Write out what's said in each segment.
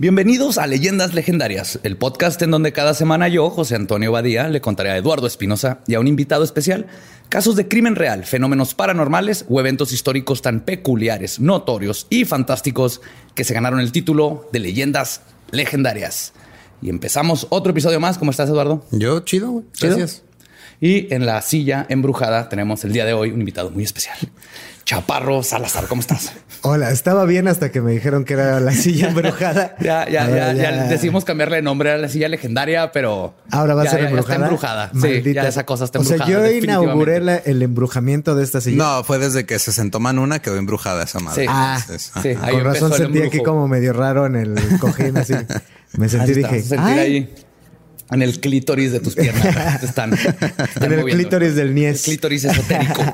Bienvenidos a Leyendas Legendarias, el podcast en donde cada semana yo, José Antonio Badía, le contaré a Eduardo Espinosa y a un invitado especial casos de crimen real, fenómenos paranormales o eventos históricos tan peculiares, notorios y fantásticos que se ganaron el título de Leyendas Legendarias. Y empezamos otro episodio más. ¿Cómo estás, Eduardo? Yo, chido. Gracias. Y en la silla embrujada tenemos el día de hoy un invitado muy especial. Chaparro Salazar, ¿cómo estás? Hola, estaba bien hasta que me dijeron que era la silla embrujada. Ya, ya, Ahora ya, ya decidimos cambiarle de nombre a la silla legendaria, pero. Ahora va a ya- ser ya- ya embrujada. está embrujada. Sí, Maldita. ya esa cosa está O embrujada. sea, yo inauguré la- el embrujamiento de esta silla. No, fue desde que se sentó Manuna quedó embrujada esa madre. Sí. Ah, Entonces, sí. ajá. ahí Con razón sentí aquí como medio raro en el cojín, así. Me sentí y dije, sentir "Ay". ahí en el clítoris de tus piernas. Te están, te están En el moviendo. clítoris del El Nies. clítoris esotérico.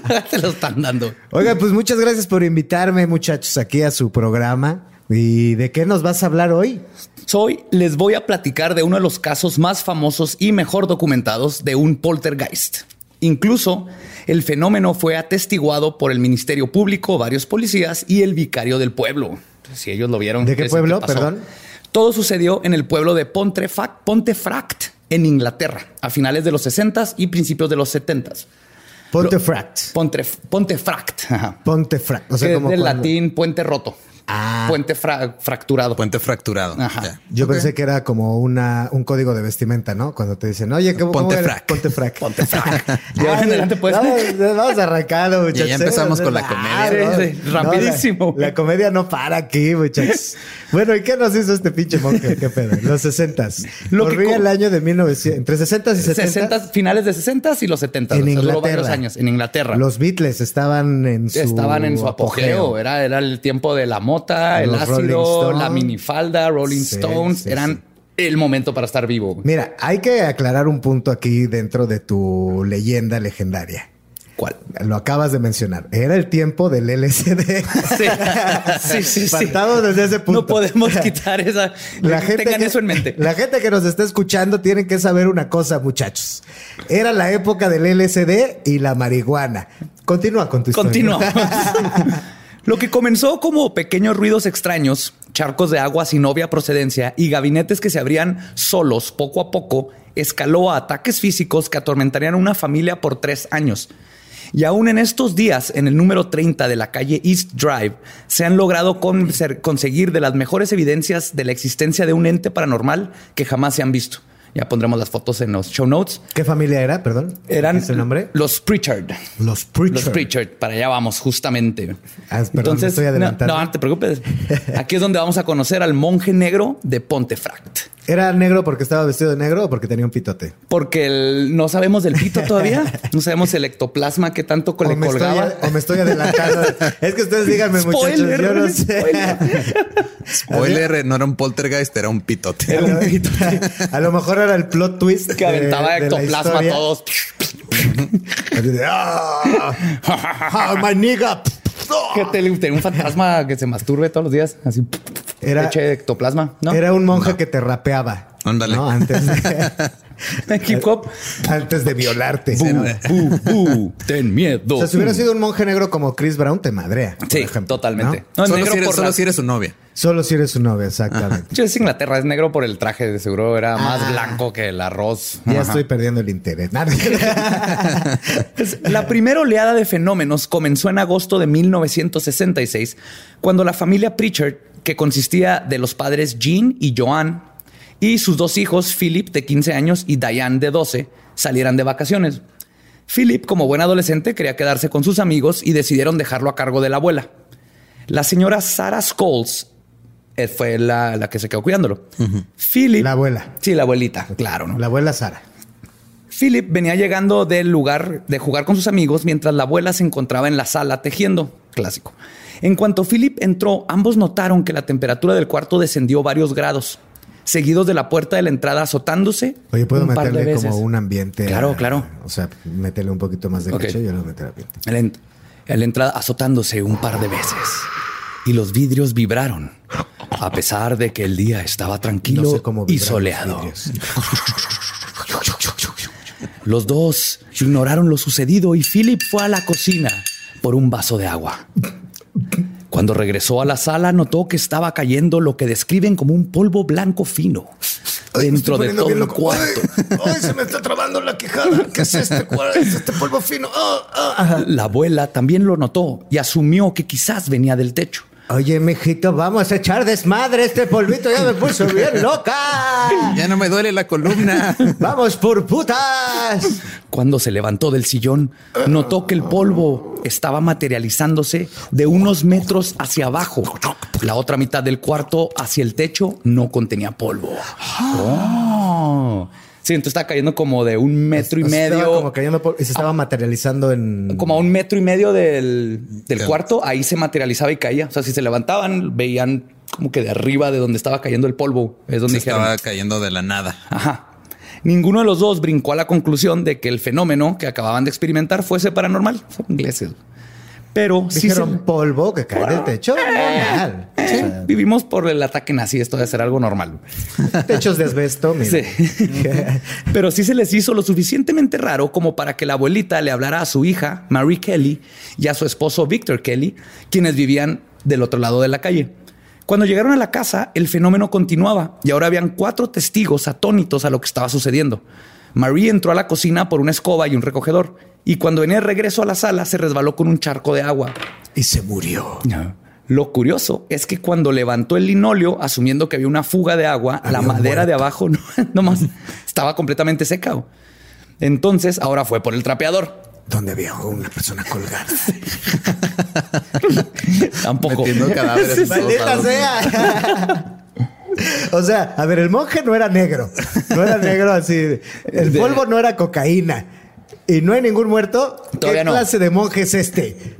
Te lo están dando. Oiga, pues muchas gracias por invitarme, muchachos, aquí a su programa. ¿Y de qué nos vas a hablar hoy? Hoy les voy a platicar de uno de los casos más famosos y mejor documentados de un poltergeist. Incluso el fenómeno fue atestiguado por el Ministerio Público, varios policías y el vicario del pueblo. Si ellos lo vieron. ¿De qué pueblo? Perdón. Todo sucedió en el pueblo de Pontefract, Pontefract, en Inglaterra, a finales de los 60s y principios de los 70s. Pontefract. Pontefract. Ajá. Pontefract. O sea, Que como es del cuando- latín puente roto. Ah. Puente fra- fracturado. Puente fracturado. Ajá. Ya. Yo Ok. pensé que era como una, un código de vestimenta, ¿no? Cuando te dicen, oye, ¿cómo, cómo era? Pontefract. Pontefract. Pontefract. De ahora en adelante, pues. Vamos, vamos arrancando, muchachos. ya empezamos con la Ah, comedia. no, Sí, sí, rapidísimo. la, la comedia no para aquí, muchachos. bueno, ¿y qué nos hizo este pinche monje? ¿Qué pedo? Los 60 Lo que Corría co- el año de 1900, entre 60 y 70. 60, finales de 60 y los 70. En o sea, Inglaterra. años en Inglaterra. Los Beatles estaban en su Estaban en su apogeo. Era, era el tiempo de la mota, el Los ácido, la minifalda, Rolling Sí, Stones. sí, eran sí. el momento para estar vivo. Mira, hay que aclarar un punto aquí dentro de tu leyenda legendaria. ¿Cuál? Lo acabas de mencionar. Era el tiempo del LSD. Sí, sí, sí. sí. Faltado desde ese punto. No podemos quitar esa. La gente Tengan que, eso en mente. La gente que nos está escuchando tiene que saber una cosa, muchachos. Era la época del LSD y la marihuana. Continúa con tu historia. Continuamos. Lo que comenzó como pequeños ruidos extraños, charcos de agua sin obvia procedencia y gabinetes que se abrían solos poco a poco, escaló a ataques físicos que atormentarían a una familia por tres años. Y aún en estos días, en el número 30 de la calle East Drive, se han logrado conseguir de las mejores evidencias de la existencia de un ente paranormal que jamás se han visto. Ya pondremos las fotos en los show notes. ¿Qué familia era? Perdón. Eran ¿Es el nombre? los Pritchard. Los Pritchard. Los Pritchard, para allá vamos, justamente. Ah, perdón, me estoy adelantando. No, no te preocupes. Aquí es donde vamos a conocer al monje negro de Pontefract. ¿Era negro porque estaba vestido de negro o porque tenía un pitote? Porque el- no sabemos del pito todavía. No sabemos el ectoplasma que tanto O le me, estoy, colgaba. o me estoy adelantando. es que ustedes díganme, muchachos. Spoiler, Yo no sé. spoiler. Spoiler, no era un poltergeist, era un pitote. Era un pitote A lo mejor era el plot twist. que aventaba de- de la ectoplasma a todos. Así de, "Ah, ah, my nigga. Que te- tenía un fantasma que se masturbe todos los días. Así. Era- Eche ectoplasma, ¿no? Era un monje que te rapeaba. Ándale. ¿no? Antes de, Hip hop. antes de violarte. Bu, bu, ten miedo. O sea, si hubiera sido un monje negro como Chris Brown, te madrea. Sí, ejemplo, totalmente. ¿no? No, solo negro si eres, por solo la- si eres su novia. Solo si eres su novia, exactamente. Yo es Inglaterra, es negro por el traje, de seguro era más Ah. blanco que el arroz. Ya Ajá. estoy perdiendo el interés. La primera oleada de fenómenos comenzó en agosto de 1966, cuando la familia Pritchard, que consistía de los padres Jean y Joan, y sus dos hijos, Philip de 15 años y Diane de 12, salieran de vacaciones. Philip, como buen adolescente, quería quedarse con sus amigos y decidieron dejarlo a cargo de la abuela. La señora Sarah Scholes eh, fue la, la que se quedó cuidándolo. Philip. La abuela. Sí, la abuelita, claro, ¿no? La abuela Sara. Philip venía llegando del lugar de jugar con sus amigos mientras la abuela se encontraba en la sala tejiendo. Clásico. En cuanto Philip entró, ambos notaron que la temperatura del cuarto descendió varios grados, seguidos de la puerta de la entrada azotándose. Oye, ¿puedo un meterle como un ambiente? Claro, a- claro. O sea, meterle un poquito más de Ok. caché y yo le voy a la, en la entrada azotándose un par de veces. Y los vidrios vibraron, a pesar de que el día estaba tranquilo No sé cómo y los soleado. vidrios. Los dos ignoraron lo sucedido y Philip fue a la cocina por un vaso de agua. Cuando regresó a la sala, notó que estaba cayendo lo que describen como un polvo blanco fino dentro de todo el cuarto. Ay, se me está trabando la quejada. ¿Qué es este, es este polvo fino? Ah, ah. La abuela también lo notó y asumió que quizás venía del techo. Oye, mijito, vamos a echar desmadre. Este polvito ya me puso bien loca. Ya no me duele la columna. Vamos por putas. Cuando se levantó del sillón, notó que el polvo estaba materializándose de unos metros hacia abajo. La otra mitad del cuarto hacia el techo no contenía polvo. Oh. Sí, entonces está cayendo como de un metro y O sea, estaba medio. Como cayendo por- y se estaba materializando en. como a un metro y medio del, del cuarto, ahí se materializaba y caía. O sea, si se levantaban, veían como que de arriba de donde estaba cayendo el polvo. Es donde Se dijeron. estaba cayendo de la nada. Ajá. Ninguno de los dos brincó a la conclusión de que el fenómeno que acababan de experimentar fuese paranormal. Son ingleses. Pero sí Dijeron se- polvo que cae del techo. Sí, vivimos por el ataque nazi. Esto debe ser algo normal. techos de asbesto. mira. Sí. Pero sí se les hizo lo suficientemente raro como para que la abuelita le hablara a su hija, Marie Kelly, y a su esposo, Victor Kelly, quienes vivían del otro lado de la calle. Cuando llegaron a la casa, el fenómeno continuaba y ahora habían cuatro testigos atónitos a lo que estaba sucediendo. Marie entró a la cocina por una escoba y un recogedor, y cuando venía de regreso a la sala se resbaló con un charco de agua. Y se murió. Lo curioso es que cuando levantó el linóleo, asumiendo que había una fuga de agua, la madera de abajo no, nomás estaba completamente seca. Entonces ahora fue por el trapeador. Donde había una persona colgada. Tampoco. Metiendo cadáveres Maldita sea. O sea, a ver, el monje no era negro. No era negro así. El De- polvo no era cocaína. Y no hay ningún muerto. Todavía ¿Qué no. clase de monje es este?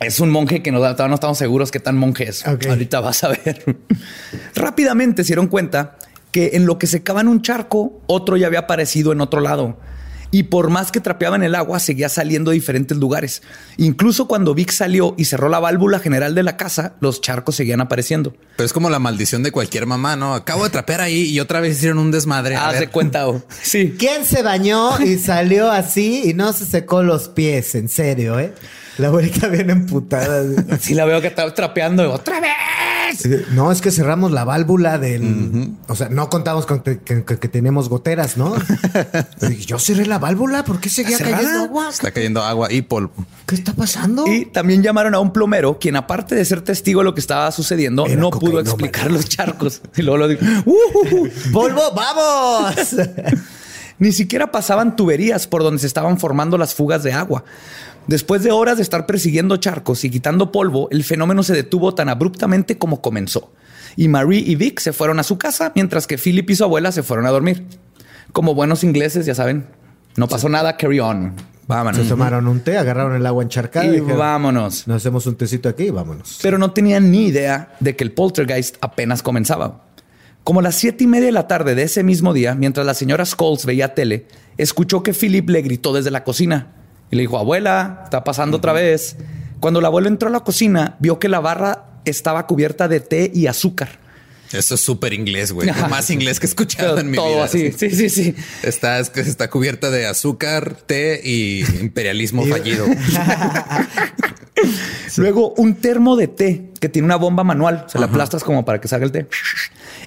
Es un monje que no, todavía no estamos seguros qué tan monje es. Ahorita vas a ver. Rápidamente se dieron cuenta que en lo que secaban un charco, otro ya había aparecido en otro lado. Y por más que trapeaban el agua, seguía saliendo de diferentes lugares. Incluso cuando Vic salió y cerró la válvula general de la casa, los charcos seguían apareciendo. Pero es como la maldición de cualquier mamá, ¿no? Acabo de trapear ahí y otra vez hicieron un desmadre. A Haz de ver. cuenta. oh. Sí. ¿Quién se bañó y salió así y no se secó los pies? En serio, ¿eh? La abuelita bien emputada. Sí, la veo que estaba trapeando otra vez. No, es que cerramos la válvula del. O sea, no contamos con que, que- que tenemos goteras, ¿no? Yo cerré la válvula, ¿por qué seguía ¿Está cayendo agua? Está cayendo agua y polvo. ¿Qué está pasando? Y también llamaron a un plomero, quien aparte de ser testigo de lo que estaba sucediendo, Era no pudo explicar los charcos. Y luego lo dijo, "Uh, ¡Polvo, vamos! Ni siquiera pasaban tuberías por donde se estaban formando las fugas de agua. Después de horas de estar persiguiendo charcos y quitando polvo, el fenómeno se detuvo tan abruptamente como comenzó. Y Marie y Vic se fueron a su casa, mientras que Philip y su abuela se fueron a dormir. Como buenos ingleses, ya saben, no pasó nada, carry on. Vámonos. Se tomaron un té, agarraron el agua encharcada. Y dijeron, vámonos. Nos hacemos un tecito aquí y vámonos. pero no tenían ni idea de que el poltergeist apenas comenzaba. Como a las siete y media de la tarde de ese mismo día, mientras la señora Scholes veía tele, escuchó que Philip le gritó desde la cocina y le dijo, abuela, está pasando otra vez. Cuando la abuela entró a la cocina, vio que la barra estaba cubierta de té y azúcar. Eso es súper inglés, güey. Más inglés que he escuchado Pero en mi todo vida. así. Sí, sí, sí. Está, está cubierta de azúcar, té y imperialismo fallido. Luego, un termo de té que tiene una bomba manual, se la aplastas como para que salga el té.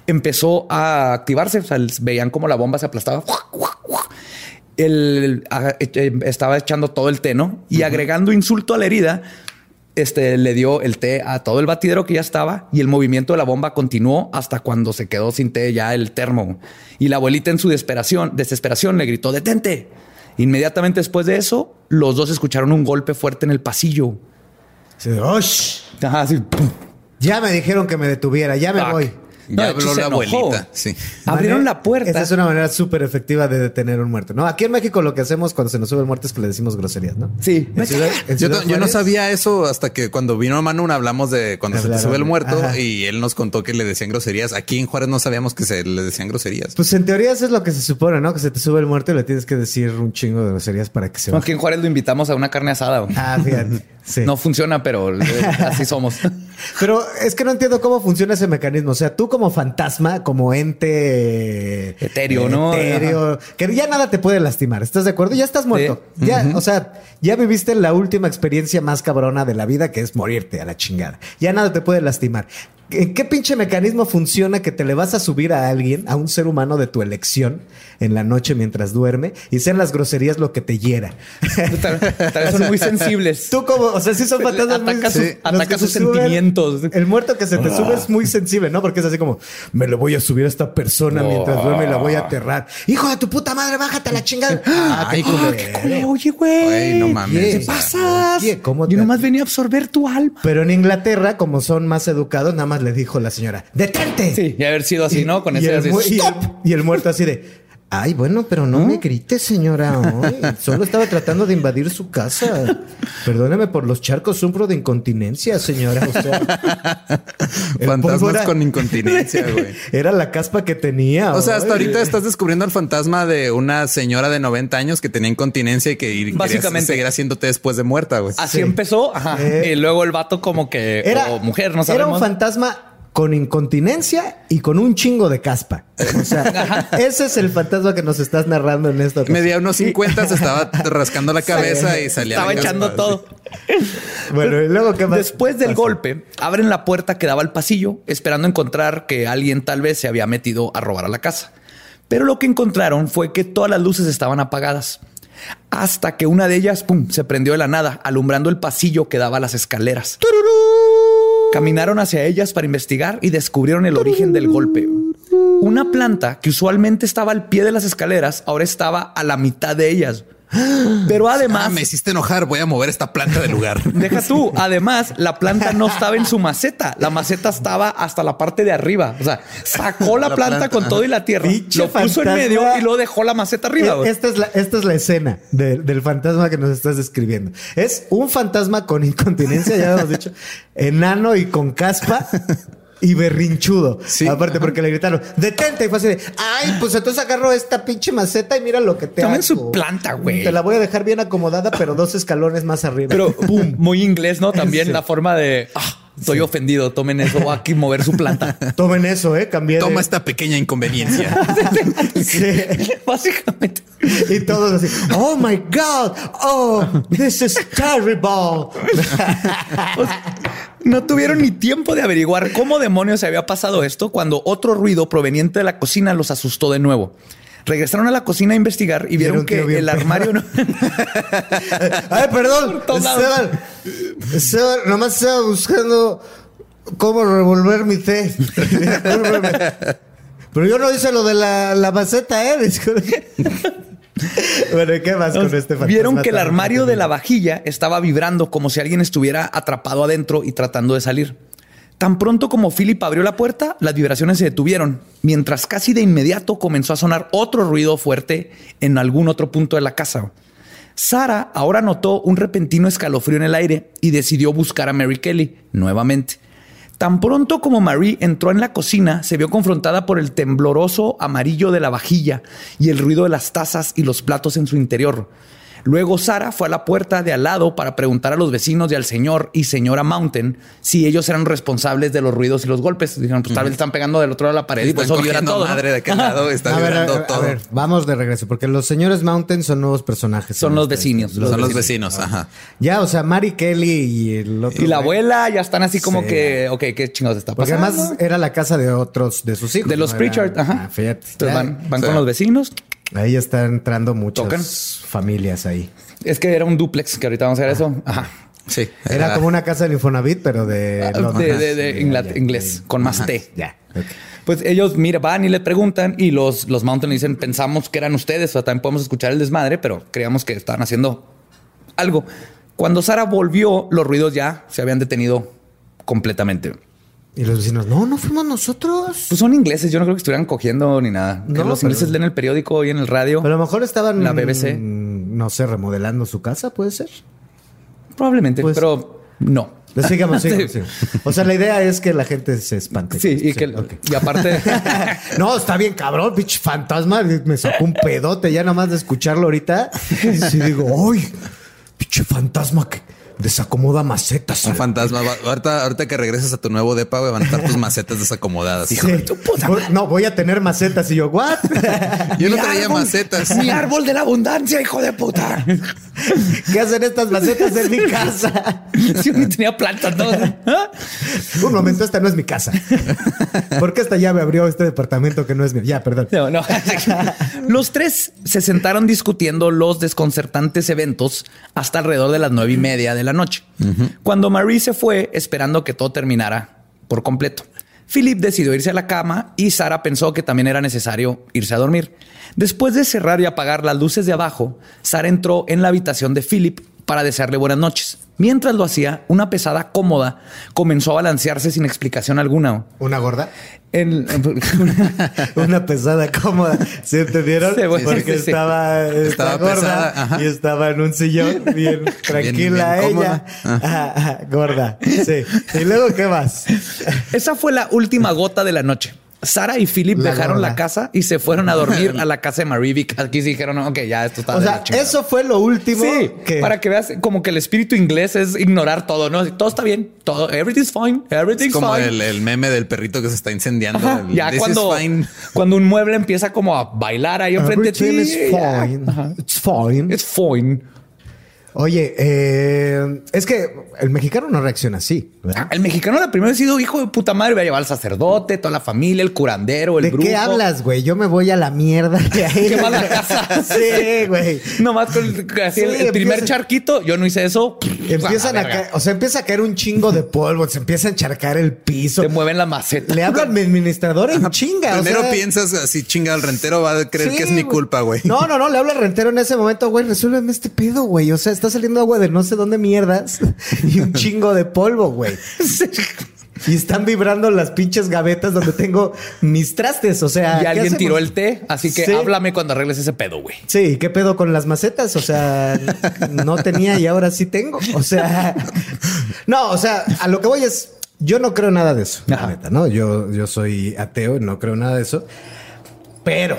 Empezó a activarse. O sea, veían como la bomba se aplastaba. El, eh, estaba echando todo el té, ¿no? Y agregando insulto a la herida, este, le dio el té a todo el batidero que ya estaba y el movimiento de la bomba continuó hasta cuando se quedó sin té ya el termo. Y la abuelita en su desesperación, desesperación le gritó, detente. Inmediatamente después de eso, los dos escucharon un golpe fuerte en el pasillo. Sí, "Osh, Ajá, así, ¡pum! ya me dijeron que me detuviera, ya me voy. No, Ya habló la abuelita. Sí. Abrieron la puerta. Esa es una manera súper efectiva de detener a un muerto. No, aquí en México lo que hacemos cuando se nos sube el muerto es que le decimos groserías, ¿no? Sí. En Ciudad- en Yo, Ciudad to- yo no sabía eso hasta que cuando vino Manu hablamos de cuando se te sube el muerto ajá. y él nos contó que le decían groserías. Aquí en Juárez no sabíamos que se le decían groserías. Pues en teoría eso es lo que se supone, ¿no? Que se te sube el muerto y le tienes que decir un chingo de groserías para que se No, baje. Aquí en Juárez lo invitamos a una carne asada. güey. Ah, fíjate. Sí. No funciona, pero eh, así somos. Pero es que no entiendo cómo funciona ese mecanismo. O sea, tú como fantasma, como ente Etéreo, ¿no? Etéreo, que ya nada te puede lastimar. ¿Estás de acuerdo? Ya estás muerto. Sí. Ya, o sea, ya viviste la última experiencia más cabrona de la vida, que es morirte a la chingada. Ya nada te puede lastimar. ¿En qué pinche mecanismo funciona que te le vas a subir a alguien, a un ser humano de tu elección, en la noche mientras duerme y sean las groserías lo que te hiera? Tal, tal vez son muy sensibles. Tú como, o sea, sí son fantasmas muy- Ataca Sí. Que sus se suben, sentimientos. El muerto que se te sube es muy sensible, ¿no? Porque es así como, me le voy a subir a esta persona mientras duerme y la voy a aterrar. Hijo de tu puta madre, bájate a la chingada. Ah, qué Ay, culero. güey, oye, güey. No mames. ¿Qué pasas? oye, ¿cómo Yo te- nomás venía a absorber tu alma. Pero en Inglaterra, como son más educados, nada más le dijo la señora, ¡detente! Sí, y haber sido así, ¿no? Con y, ese el así, y el- y el muerto así de, ay, bueno, pero no me grite, señora. Ay, solo estaba tratando de invadir su casa. Perdóneme por los charcos, sufro de incontinencia, señora. O sea, Fantasmas era- con incontinencia, güey. Era la caspa que tenía. O sea, hasta ahorita estás descubriendo el fantasma de una señora de 90 años que tenía incontinencia y que Básicamente. seguir haciéndote después de muerta, güey. Así Sí. empezó. Ajá. Eh. y luego el vato como que... Era, o mujer, no era un sabemos. fantasma con incontinencia y con un chingo de caspa. O sea, ese es el fantasma que nos estás narrando en esta ocasión. Medía unos 50, se estaba rascando la cabeza y salía Estaba la echando caspa, todo. Bueno, y luego qué más. Después del pasa? golpe, abren la puerta que daba al pasillo, esperando encontrar que alguien tal vez se había metido a robar a la casa. Pero lo que encontraron fue que todas las luces estaban apagadas. Hasta que una de ellas, pum, se prendió de la nada, alumbrando el pasillo que daba a las escaleras. Caminaron hacia ellas para investigar y descubrieron el origen del golpe. Una planta que usualmente estaba al pie de las escaleras, ahora estaba a la mitad de ellas. Pero además, Ah, me hiciste enojar. Voy a mover esta planta de lugar. Deja tú. Además, la planta no estaba en su maceta. La maceta estaba hasta la parte de arriba. O sea, sacó la, La planta, planta, con todo y la tierra, Pinche lo puso en medio y luego dejó la maceta arriba. Esta es la, esta es la escena de- del fantasma que nos estás describiendo. Es un fantasma con incontinencia, ya lo hemos dicho, enano y con caspa. Y berrinchudo. Sí. Aparte, porque le gritaron, detente. Y fue así de, ay, pues entonces agarro esta pinche maceta y mira lo que te Tomen hago. su planta, güey. Te la voy a dejar bien acomodada, pero dos escalones más arriba. Pero pum, muy inglés, ¿no? También Sí. la forma de ah, estoy ofendido. Tomen eso. Voy aquí mover su planta. Tomen eso, ¿eh? Cambié de- Toma esta pequeña inconveniencia. Sí. Básicamente. Y todos así, oh my God, oh, this is terrible. No tuvieron ni tiempo de averiguar cómo demonios se había pasado esto cuando otro ruido proveniente de la cocina los asustó de nuevo. Regresaron a la cocina a investigar y vieron Vieron que el armario no... Ay, perdón. Esteban, Esteban, nomás estaba buscando cómo revolver mi té. Pero yo no hice lo de la, la maceta, ¿eh? Bueno, ¿y qué más con este fantasma? Vieron que el armario de la vajilla estaba vibrando como si alguien estuviera atrapado adentro y tratando de salir. Tan pronto como Philip abrió la puerta, las vibraciones se detuvieron, mientras casi de inmediato comenzó a sonar otro ruido fuerte en algún otro punto de la casa. Sara ahora notó un repentino escalofrío en el aire y decidió buscar a Mary Kelly nuevamente. Tan pronto como Marie entró en la cocina, se vio confrontada por el tembloroso amarillo de la vajilla y el ruido de las tazas y los platos en su interior. Luego Sara fue a la puerta de al lado para preguntar a los vecinos y al señor y señora Mountain si ellos eran responsables de los ruidos y los golpes. Dijeron, pues tal vez están pegando del otro lado de la pared y pues Están eso vibra cogiendo todo. ¿no? madre de aquel lado. Está A ver, a, ver, a todo. ver, vamos de regreso, porque los señores Mountain son nuevos personajes. Son los esta vecinos. Son los vecinos, ajá. Ya, o sea, Mary Kelly y el otro. Y la güey. abuela ya están así como Sí. que, ok, ¿qué chingados está Porque pasando? además era la casa de otros, de sus hijos. de los ¿no? Pritchard, ajá. Ah, fíjate. Entonces Ya, van, van Sí. con los vecinos. Ahí están entrando muchas Tocan. familias ahí. Es que era un duplex, que ahorita vamos a ver eso. Ajá. Sí. Era como una casa del Infonavit, pero de... Ah, de- de- de Ya, ingla- ya, inglés, con más T. Ya. ok. Pues ellos, mira, van y le preguntan y los, los Mountain dicen, pensamos que eran ustedes, o sea, también podemos escuchar el desmadre, pero creíamos que estaban haciendo algo. Cuando Sara volvió, los ruidos ya se habían detenido completamente. Y los vecinos, no, no fuimos nosotros. Pues son ingleses, yo no creo que estuvieran cogiendo ni nada. No, los pero- ingleses leen el periódico y en el radio. Pero a lo mejor estaban... La BBC. mm, No sé, remodelando su casa, ¿puede ser? Probablemente, Pues- pero no. Pues sigamos, sigamos, Sí. sigamos. O sea, la idea es que la gente se espante. Sí, y, que, y aparte, No, está bien cabrón, pinche fantasma. Me sacó un pedote ya nada más de escucharlo ahorita. Sí digo, ¡ay! Pinche fantasma que desacomoda macetas. Un fantasma. Va- Ahorita, ahorita que regreses a tu nuevo depa, güey, van a estar tus macetas desacomodadas. Sí. Voy- No, voy a tener macetas. Y yo, ¿what? Yo no traía árbol- macetas. Mi árbol de la abundancia, hijo de puta. ¿Qué hacen estas macetas en mi casa? Sí, ni tenía plantas, ¿no? Un momento, esta no es mi casa. ¿Por qué esta llave abrió este departamento que no es mío? Ya, perdón. No, no. Los tres se sentaron discutiendo los desconcertantes eventos hasta alrededor de las nueve y media de la noche, cuando Marie se fue esperando que todo terminara por completo. Philip decidió irse a la cama y Sara pensó que también era necesario irse a dormir. Después de cerrar y apagar las luces de abajo, Sara entró en la habitación de Philip para desearle buenas noches. Mientras lo hacía, una pesada cómoda comenzó a balancearse sin explicación alguna. ¿Una gorda? En- Una pesada cómoda. ¿Sí entendieron? Sí, bueno, Porque sí, sí. estaba, Estaba gorda pesada, y estaba en un sillón bien tranquila bien ella. cómoda. Ajá, ajá, gorda. Sí. ¿Y luego qué más? Esa fue la última gota de la noche. Sara y Philip La dejaron gorda. la casa y se fueron a dormir a la casa de Marivic. Aquí sí dijeron, ok, ya esto está O de sea, la chingada". eso fue lo último Sí, que... para que veas como que el espíritu inglés es ignorar todo, ¿no? Todo está bien, todo, everything's fine, Es everything's como fine. el, el meme del perrito que se está incendiando. Ajá, el, ya "This is cuando, fine". cuando un mueble empieza como a bailar ahí enfrente de ti. Everything is ya. fine. Ajá. It's fine. It's fine. Oye, eh, es que el mexicano no reacciona así, ¿verdad? El mexicano la primera vez sido hijo de puta madre, va a llevar al sacerdote, toda la familia, el curandero, el ¿De brujo. qué hablas, güey? Yo me voy a la mierda de ahí. Quema la casa. Sí, güey. Nomás con el, así el- Sí, el primer empieza- charquito, yo no hice eso. Empiezan a caer, o sea, empieza a caer un chingo de polvo, se empieza a encharcar el piso. Te mueven la maceta. Le hablo al administrador en chinga. o Primero sea, piensas así, chinga, el rentero va a creer sí, que es mi culpa, güey. No, no, no, le hablo al rentero en ese momento, güey, resuélveme este pedo, güey. O sea, está saliendo agua de no sé dónde mierdas y un chingo de polvo, güey. Y están vibrando las pinches gavetas donde tengo mis trastes. O sea, Y ¿qué alguien tiró el té, así que Sí. háblame cuando arregles ese pedo, güey. Sí, ¿qué pedo con las macetas? O sea, no tenía y ahora sí tengo. O sea, no, o sea, a lo que voy es, yo no creo nada de eso, la Ajá. neta, ¿no? Yo, yo soy ateo, no creo nada de eso. Pero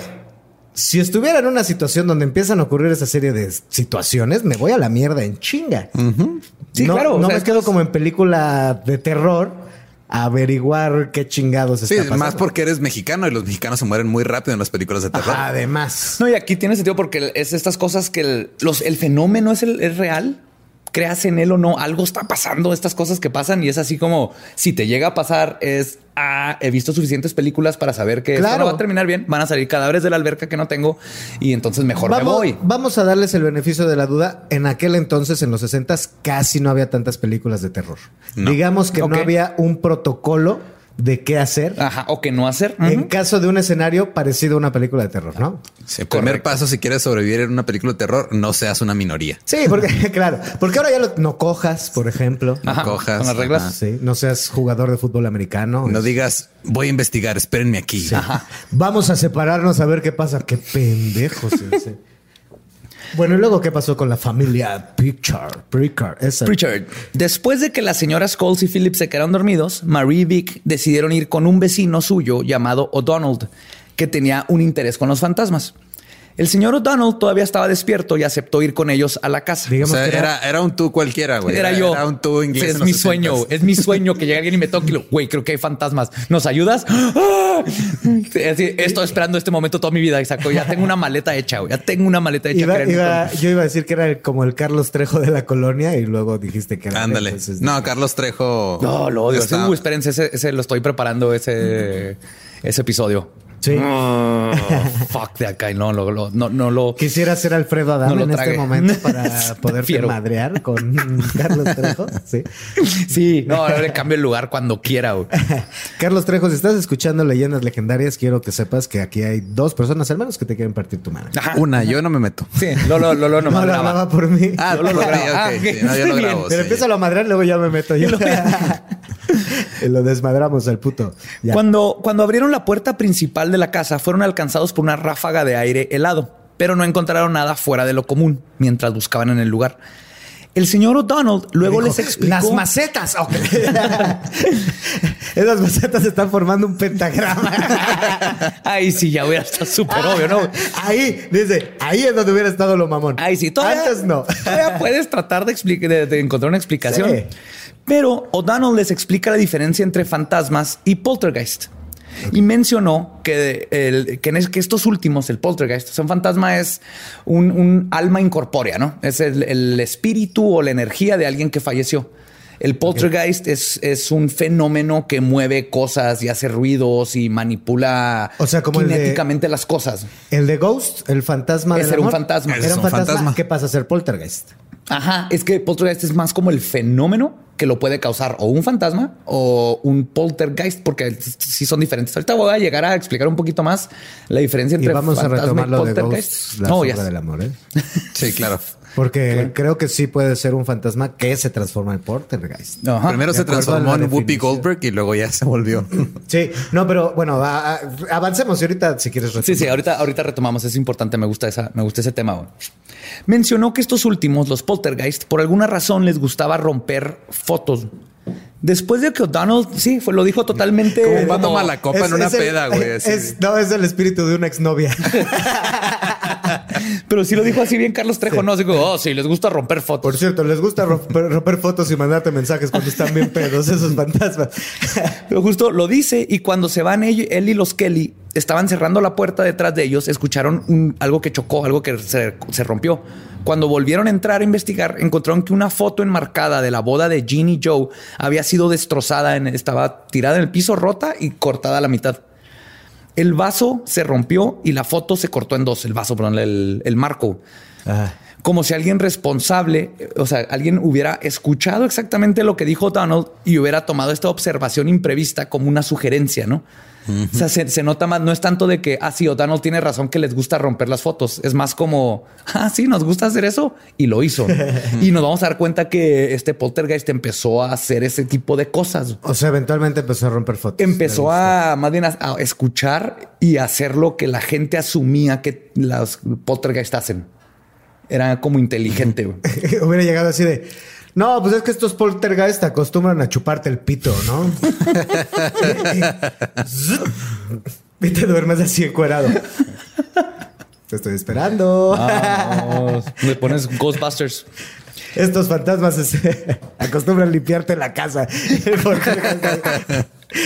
si estuviera en una situación donde empiezan a ocurrir esa serie de situaciones, me voy a la mierda en chinga. Sí, no, claro, o No sea, me quedo es- como en película de terror a averiguar qué chingados Sí, está pasando. más porque eres mexicano y los mexicanos se mueren muy rápido en las películas de terror. Además. No, y aquí tiene sentido porque es estas cosas que el, los, el fenómeno es, el, es real. Creas en él o no, algo está pasando, estas cosas que pasan y es así como si te llega a pasar es, ah, he visto suficientes películas para saber que esto Claro. no va a terminar bien, van a salir cadáveres de la alberca que no tengo y entonces mejor me Vamos, voy. vamos a darles el beneficio de la duda. En aquel entonces, en los 60 casi no había tantas películas de terror. No. Digamos que no había un protocolo de qué hacer Ajá, o que no hacer. en caso de un escenario parecido a una película de terror, ¿no? Sí, el primer paso si quieres sobrevivir en una película de terror, no seas una minoría. Sí, porque, claro, porque ahora ya lo- no cojas, por ejemplo. Ajá, cojas, con las reglas. ajá. Sí, no seas jugador de fútbol americano. No digas, voy a investigar, espérenme aquí. Sí. Vamos a separarnos a ver qué pasa. Qué pendejos. ese. Bueno, y luego qué pasó con la familia Pritchard. Pritchard, esa. Pritchard. Después de que las señoras Scholes y Philip se quedaron dormidos, Marie y Vic decidieron ir con un vecino suyo llamado O'Donnell, que tenía un interés con los fantasmas. El señor O'Donnell todavía estaba despierto y aceptó ir con ellos a la casa. O Digamos sea, que era, era un tú cualquiera, güey. Era yo. Era un tú inglés. Sí, es mi 60s. sueño. Es mi sueño que llegue alguien y me toque y lo, güey, creo que hay fantasmas. ¿Nos ayudas? ¡Ah! Así, estoy esperando este momento toda mi vida, Isaac. Ya tengo una maleta hecha, güey. Ya tengo una maleta hecha. Iba- créeme. iba- yo iba a decir que era el- como el Carlos Trejo de la colonia y luego dijiste que era. Ándale. entonces- No, Carlos Trejo. No, lo odio. está- uh, espérense, ese, ese lo estoy preparando ese, ese episodio. Sí. Oh, fuck de acá y no, lo- lo- no, no lo. Quisiera ser Alfredo Adame No lo en este momento para Prefiero. madrear con Carlos Trejo. Sí. Sí, no, ahora le cambio el lugar cuando quiera. güey. Carlos Trejo, si estás escuchando leyendas legendarias, quiero que sepas que aquí hay dos personas al menos que te quieren partir tu madre. Ajá. Una, yo no me meto. Sí, Lolo, Lolo No nomás lo graba. por mí. Ah, lo grabo. ok, Ah, sí, ok. no, yo lo grabo. Pero sí. empieza a madrear, luego ya me meto yo. lo desmadramos al puto. Ya. Cuando, cuando abrieron la puerta principal de la casa, fueron alcanzados por una ráfaga de aire helado, pero no encontraron nada fuera de lo común mientras buscaban en el lugar. El señor O'Donnell luego Dijo, les explicó. Las macetas. Ok. Esas macetas están formando un pentagrama. Ay, sí, ya hubiera estado súper obvio, ¿no? Ahí, dice, ahí es donde hubiera estado lo mamón. Ay, sí, todavía, Antes no. Todavía puedes tratar de, de, de encontrar una explicación. Sí. Pero O'Donnell les explica la diferencia entre fantasmas y poltergeist. Y mencionó que, el- que, en es- que estos últimos, el poltergeist, o sea, un fantasma es un, un alma incorpórea, ¿no? Es el, el espíritu o la energía de alguien que falleció. El poltergeist es, es un fenómeno que mueve cosas y hace ruidos y manipula O sea, como el de- kinéticamente las cosas. El de Ghost, el fantasma del era un fantasma. Era un es un fantasma. fantasma. ¿Qué pasa a ser poltergeist? Ajá, es que poltergeist es más como el fenómeno que lo puede causar o un fantasma o un poltergeist, porque sí son diferentes. Ahorita voy a llegar a explicar un poquito más la diferencia Y entre a fantasma retomar y lo de poltergeist. Ghost, la no, ya. del amor, ¿eh? Sí, claro. Porque creo que sí puede ser un fantasma que se transforma en poltergeist. Ajá. Primero se transformó en Whoopi. Goldberg y luego ya se volvió. Sí, no, pero bueno, a- a- avancemos y ahorita si quieres Sí, retomar. sí, ahorita, ahorita retomamos, es importante, me gusta, esa, me gusta ese tema. güey. Mencionó que estos últimos, los poltergeist, por alguna razón les gustaba romper fotos. Después de que O'Donnell, sí, fue, lo dijo totalmente... Como un vato mala copa en una el- peda, güey. es- no, es el espíritu de una exnovia. Pero sí lo dijo así bien Carlos Trejo, no, así como, oh, sí, les gusta romper fotos. Por cierto, les gusta romper, romper fotos y mandarte mensajes cuando están bien pedos esos fantasmas. Pero justo lo dice y cuando se van él, él y los Kelly estaban cerrando la puerta detrás de ellos, escucharon un- algo que chocó, algo que se, se rompió. Cuando volvieron a entrar a investigar, encontraron que una foto enmarcada de la boda de Jean y Joe había sido destrozada, en- estaba tirada en el piso, rota y cortada a la mitad. El vaso se rompió y la foto se cortó en dos, el vaso, perdón, el, el marco. Ah, Como si alguien responsable, eh, o sea, alguien hubiera escuchado exactamente lo que dijo Donald y hubiera tomado esta observación imprevista como una sugerencia, ¿no? O sea, se, se nota más, no es tanto de que, ah, sí, O'Donnell tiene razón que les gusta romper las fotos. Es más como, ah, sí, nos gusta hacer eso y lo hizo. y nos vamos a dar cuenta que este poltergeist empezó a hacer ese tipo de cosas. o sea, eventualmente empezó a romper fotos. Empezó a más bien a, a escuchar y hacer lo que la gente asumía que las poltergeist hacen. Era como inteligente. güey. Hubiera llegado así de. No, pues es que estos poltergeist acostumbran a chuparte el pito, ¿no? y te duermes así encuerado. Te estoy esperando. Vamos. Le pones Ghostbusters. Estos fantasmas se- acostumbran limpiarte la casa.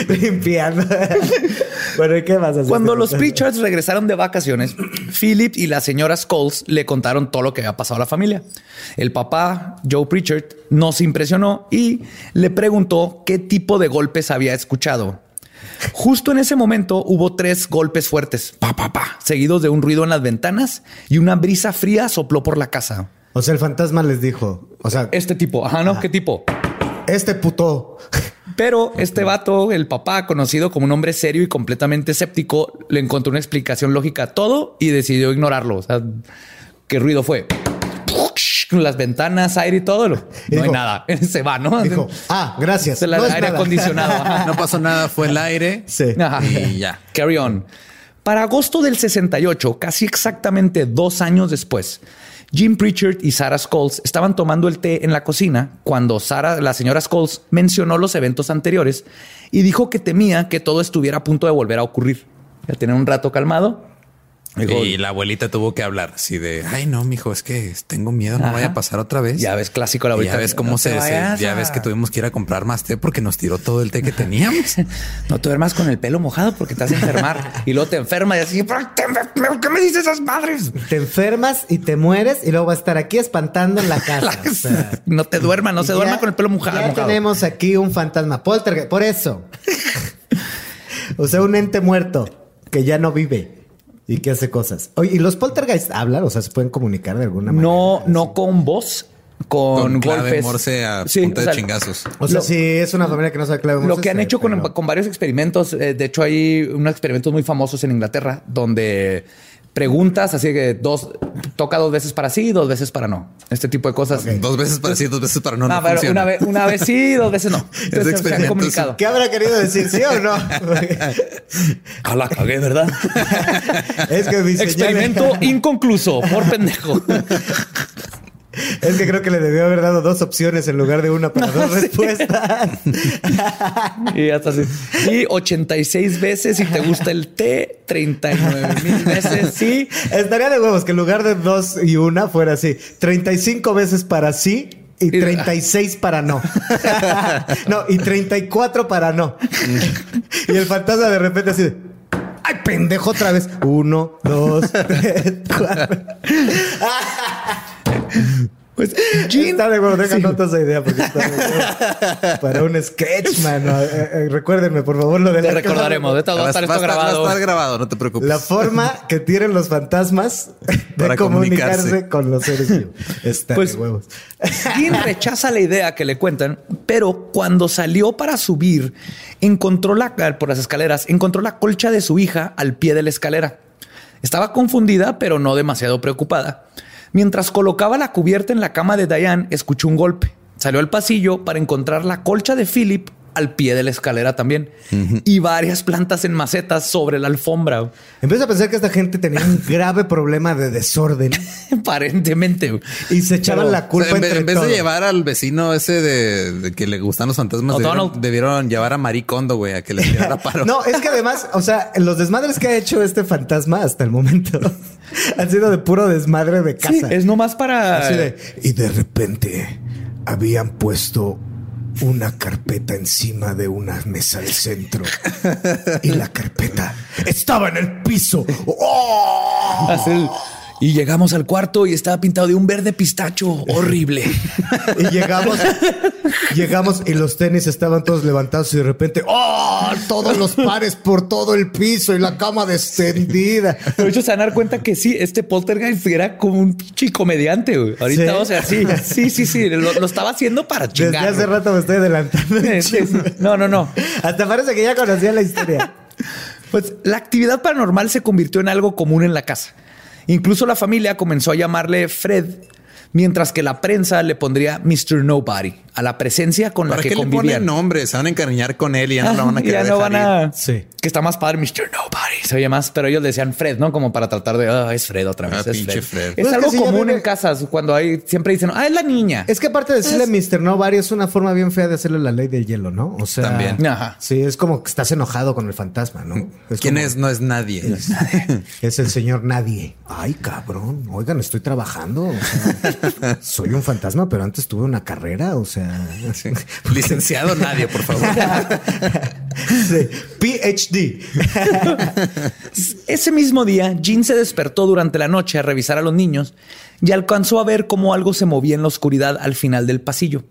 Limpiando. bueno, ¿y qué más? Cuando los Pritchards regresaron de vacaciones, Philip y la señora Scholes le contaron todo lo que había pasado a la familia. El papá, Joe Pritchard, no se impresionó y le preguntó qué tipo de golpes había escuchado. Justo en ese momento hubo tres golpes fuertes, pa, pa, pa, seguidos de un ruido en las ventanas y una brisa fría sopló por la casa. O sea, el fantasma les dijo, o sea, Este tipo, ajá, ¿no? ¿Qué tipo? este puto. Pero este vato, el papá, conocido como un hombre serio y completamente escéptico, le encontró una explicación lógica a todo y decidió ignorarlo. O sea, ¿qué ruido fue? Las ventanas, aire y todo. No Y hay nada. Se va, ¿no? Dijo, ah, gracias. Se la- No aire nada. acondicionado. ajá. No pasó nada, fue el aire. Sí. Ajá. Y ya. Carry on. Para agosto del 68, casi exactamente dos años después, Jim Pritchard y Sarah Scholes estaban tomando el té en la cocina cuando Sarah, la señora Scholes, mencionó los eventos anteriores y dijo que temía que todo estuviera a punto de volver a ocurrir. Ya tener un rato calmado. Y la abuelita tuvo que hablar así de, ay no, mijo, es que tengo miedo, no Ajá. vaya a pasar otra vez. Ya ves, clásico la Y abuelita. Ya ves cómo No se, se- ya ves que tuvimos que ir a comprar más té porque nos tiró todo el té que teníamos. No te duermas con el pelo mojado porque te vas a enfermar. y luego te enfermas y así, "¿Pero te- ¿qué me dices esas madres? Te enfermas y te mueres y luego va a estar aquí espantando en la casa. O sea, No te duermas, no se ya- duerma con el pelo mojado. Ya mojado. tenemos aquí un fantasma poltergeist. Por eso. o sea, un ente muerto. que ya no vive y que hace cosas. Oye, ¿y los poltergeist hablan? O sea, ¿se pueden comunicar de alguna manera? No, no con voz, con, Con clave golpes. morse a Sí, punta o de sea, chingazos. O sea, Lo- si es una familia que no sabe clave Lo Morse, que han hecho con, con varios experimentos, eh, de hecho hay unos experimentos muy famosos en Inglaterra donde preguntas, así que dos, toca dos veces para sí, dos veces para no. Este tipo de cosas. Dos veces para sí, dos veces para no. Ah, no pero funciona. una vez, una vez sí, dos veces no. Entonces, se han experimentos. comunicado. ¿Qué habrá querido decir? ¿Sí o no? Ah, la cagué, ¿verdad? es que mi señal- Experimento inconcluso por pendejo. Es que creo que le debió haber dado dos opciones en lugar de una para dos respuestas. Y hasta así. Y 86 veces si te gusta el té, 39 mil veces sí. Estaría de huevos que en lugar de dos y una fuera así. 35 veces para sí y 36 para no. no, y 34 para no. y el fantasma de repente así de, ¡Ay, pendejo otra vez! Uno, dos, tres, cuatro. Pues Está de huevo, deja Sí. nota esa idea porque está de huevo. para un sketch, mano. Eh, eh, recuérdenme, por favor, lo de Te la recordaremos. De todo va a estar Va a esto va a grabado. estar grabado, no te preocupes. La forma que tienen los fantasmas de Para comunicarse. comunicarse. con los seres vivos. Está Pues- de huevos. Dean rechaza la idea que le cuentan, pero cuando salió para subir, encontró la por las escaleras, encontró la colcha de su hija al pie de la escalera. Estaba confundida, pero no demasiado preocupada. Mientras colocaba la cubierta en la cama de Diane, escuchó un golpe. Salió al pasillo para encontrar la colcha de Philip al pie de la escalera también y varias plantas en macetas sobre la alfombra. Empiezo a pensar que esta gente tenía un grave problema de desorden Aparentemente. y se echaban Pero, la O sea, culpa en vez, entre en vez de llevar al vecino ese de, de que le gustan los fantasmas, debieron, llevar a Maricondo, güey, a que le tirara paro. No, es que además, o sea, los desmadres que ha hecho este fantasma hasta el momento han sido de puro desmadre de Sí, casa. es nomás para Así de, y de repente habían puesto una carpeta encima de una mesa del centro. Y la carpeta estaba en el piso. ¡Oh! Y llegamos al cuarto y estaba pintado de un verde pistacho horrible. Y llegamos, llegamos y los tenis estaban todos levantados y de repente, ¡oh! Todos los pares por todo el piso y la cama descendida. De hecho, se van a dar cuenta que sí, este poltergeist era como un pinche comediante. güey. Ahorita, ¿Sí? o sea, sí, sí, sí, sí, lo, lo estaba haciendo para Desde chingar. hace güey. rato me estoy adelantando. No, no, no. Hasta parece que ya conocía la historia. Pues la actividad paranormal se convirtió en algo común en la casa. Incluso la familia comenzó a llamarle Fred, mientras que la prensa le pondría Mr. Nobody a la presencia con la ¿Para que qué le convivían. ponen nombre? Se van a encariñar con él y ya no la van a Ah, querer ya no dejar van a. Sí. Que está más padre, Mr. Nobody. Se oye más, pero ellos decían Fred, ¿no? Como para tratar de. Ah, es Fred otra vez. Ah, es pinche Fred. Es Pues es algo que si ya común vive- en casas cuando hay. Siempre dicen, ah, es la niña. Es que aparte de decirle Mr. Nobody es una forma bien fea de hacerle la ley del hielo, ¿no? O sea, También. Ajá. Sí, es como que estás enojado con el fantasma, ¿no? ¿Quién como- es? No es nadie. Es el señor nadie. Ay, cabrón. Oigan, estoy trabajando. o sea, soy un fantasma, pero antes tuve una carrera. O sea, Sí. Licenciado nadie, por favor. sí. PhD. Ese mismo día, Jean se despertó durante la noche a revisar a los niños y alcanzó a ver cómo algo se movía en la oscuridad al final del pasillo.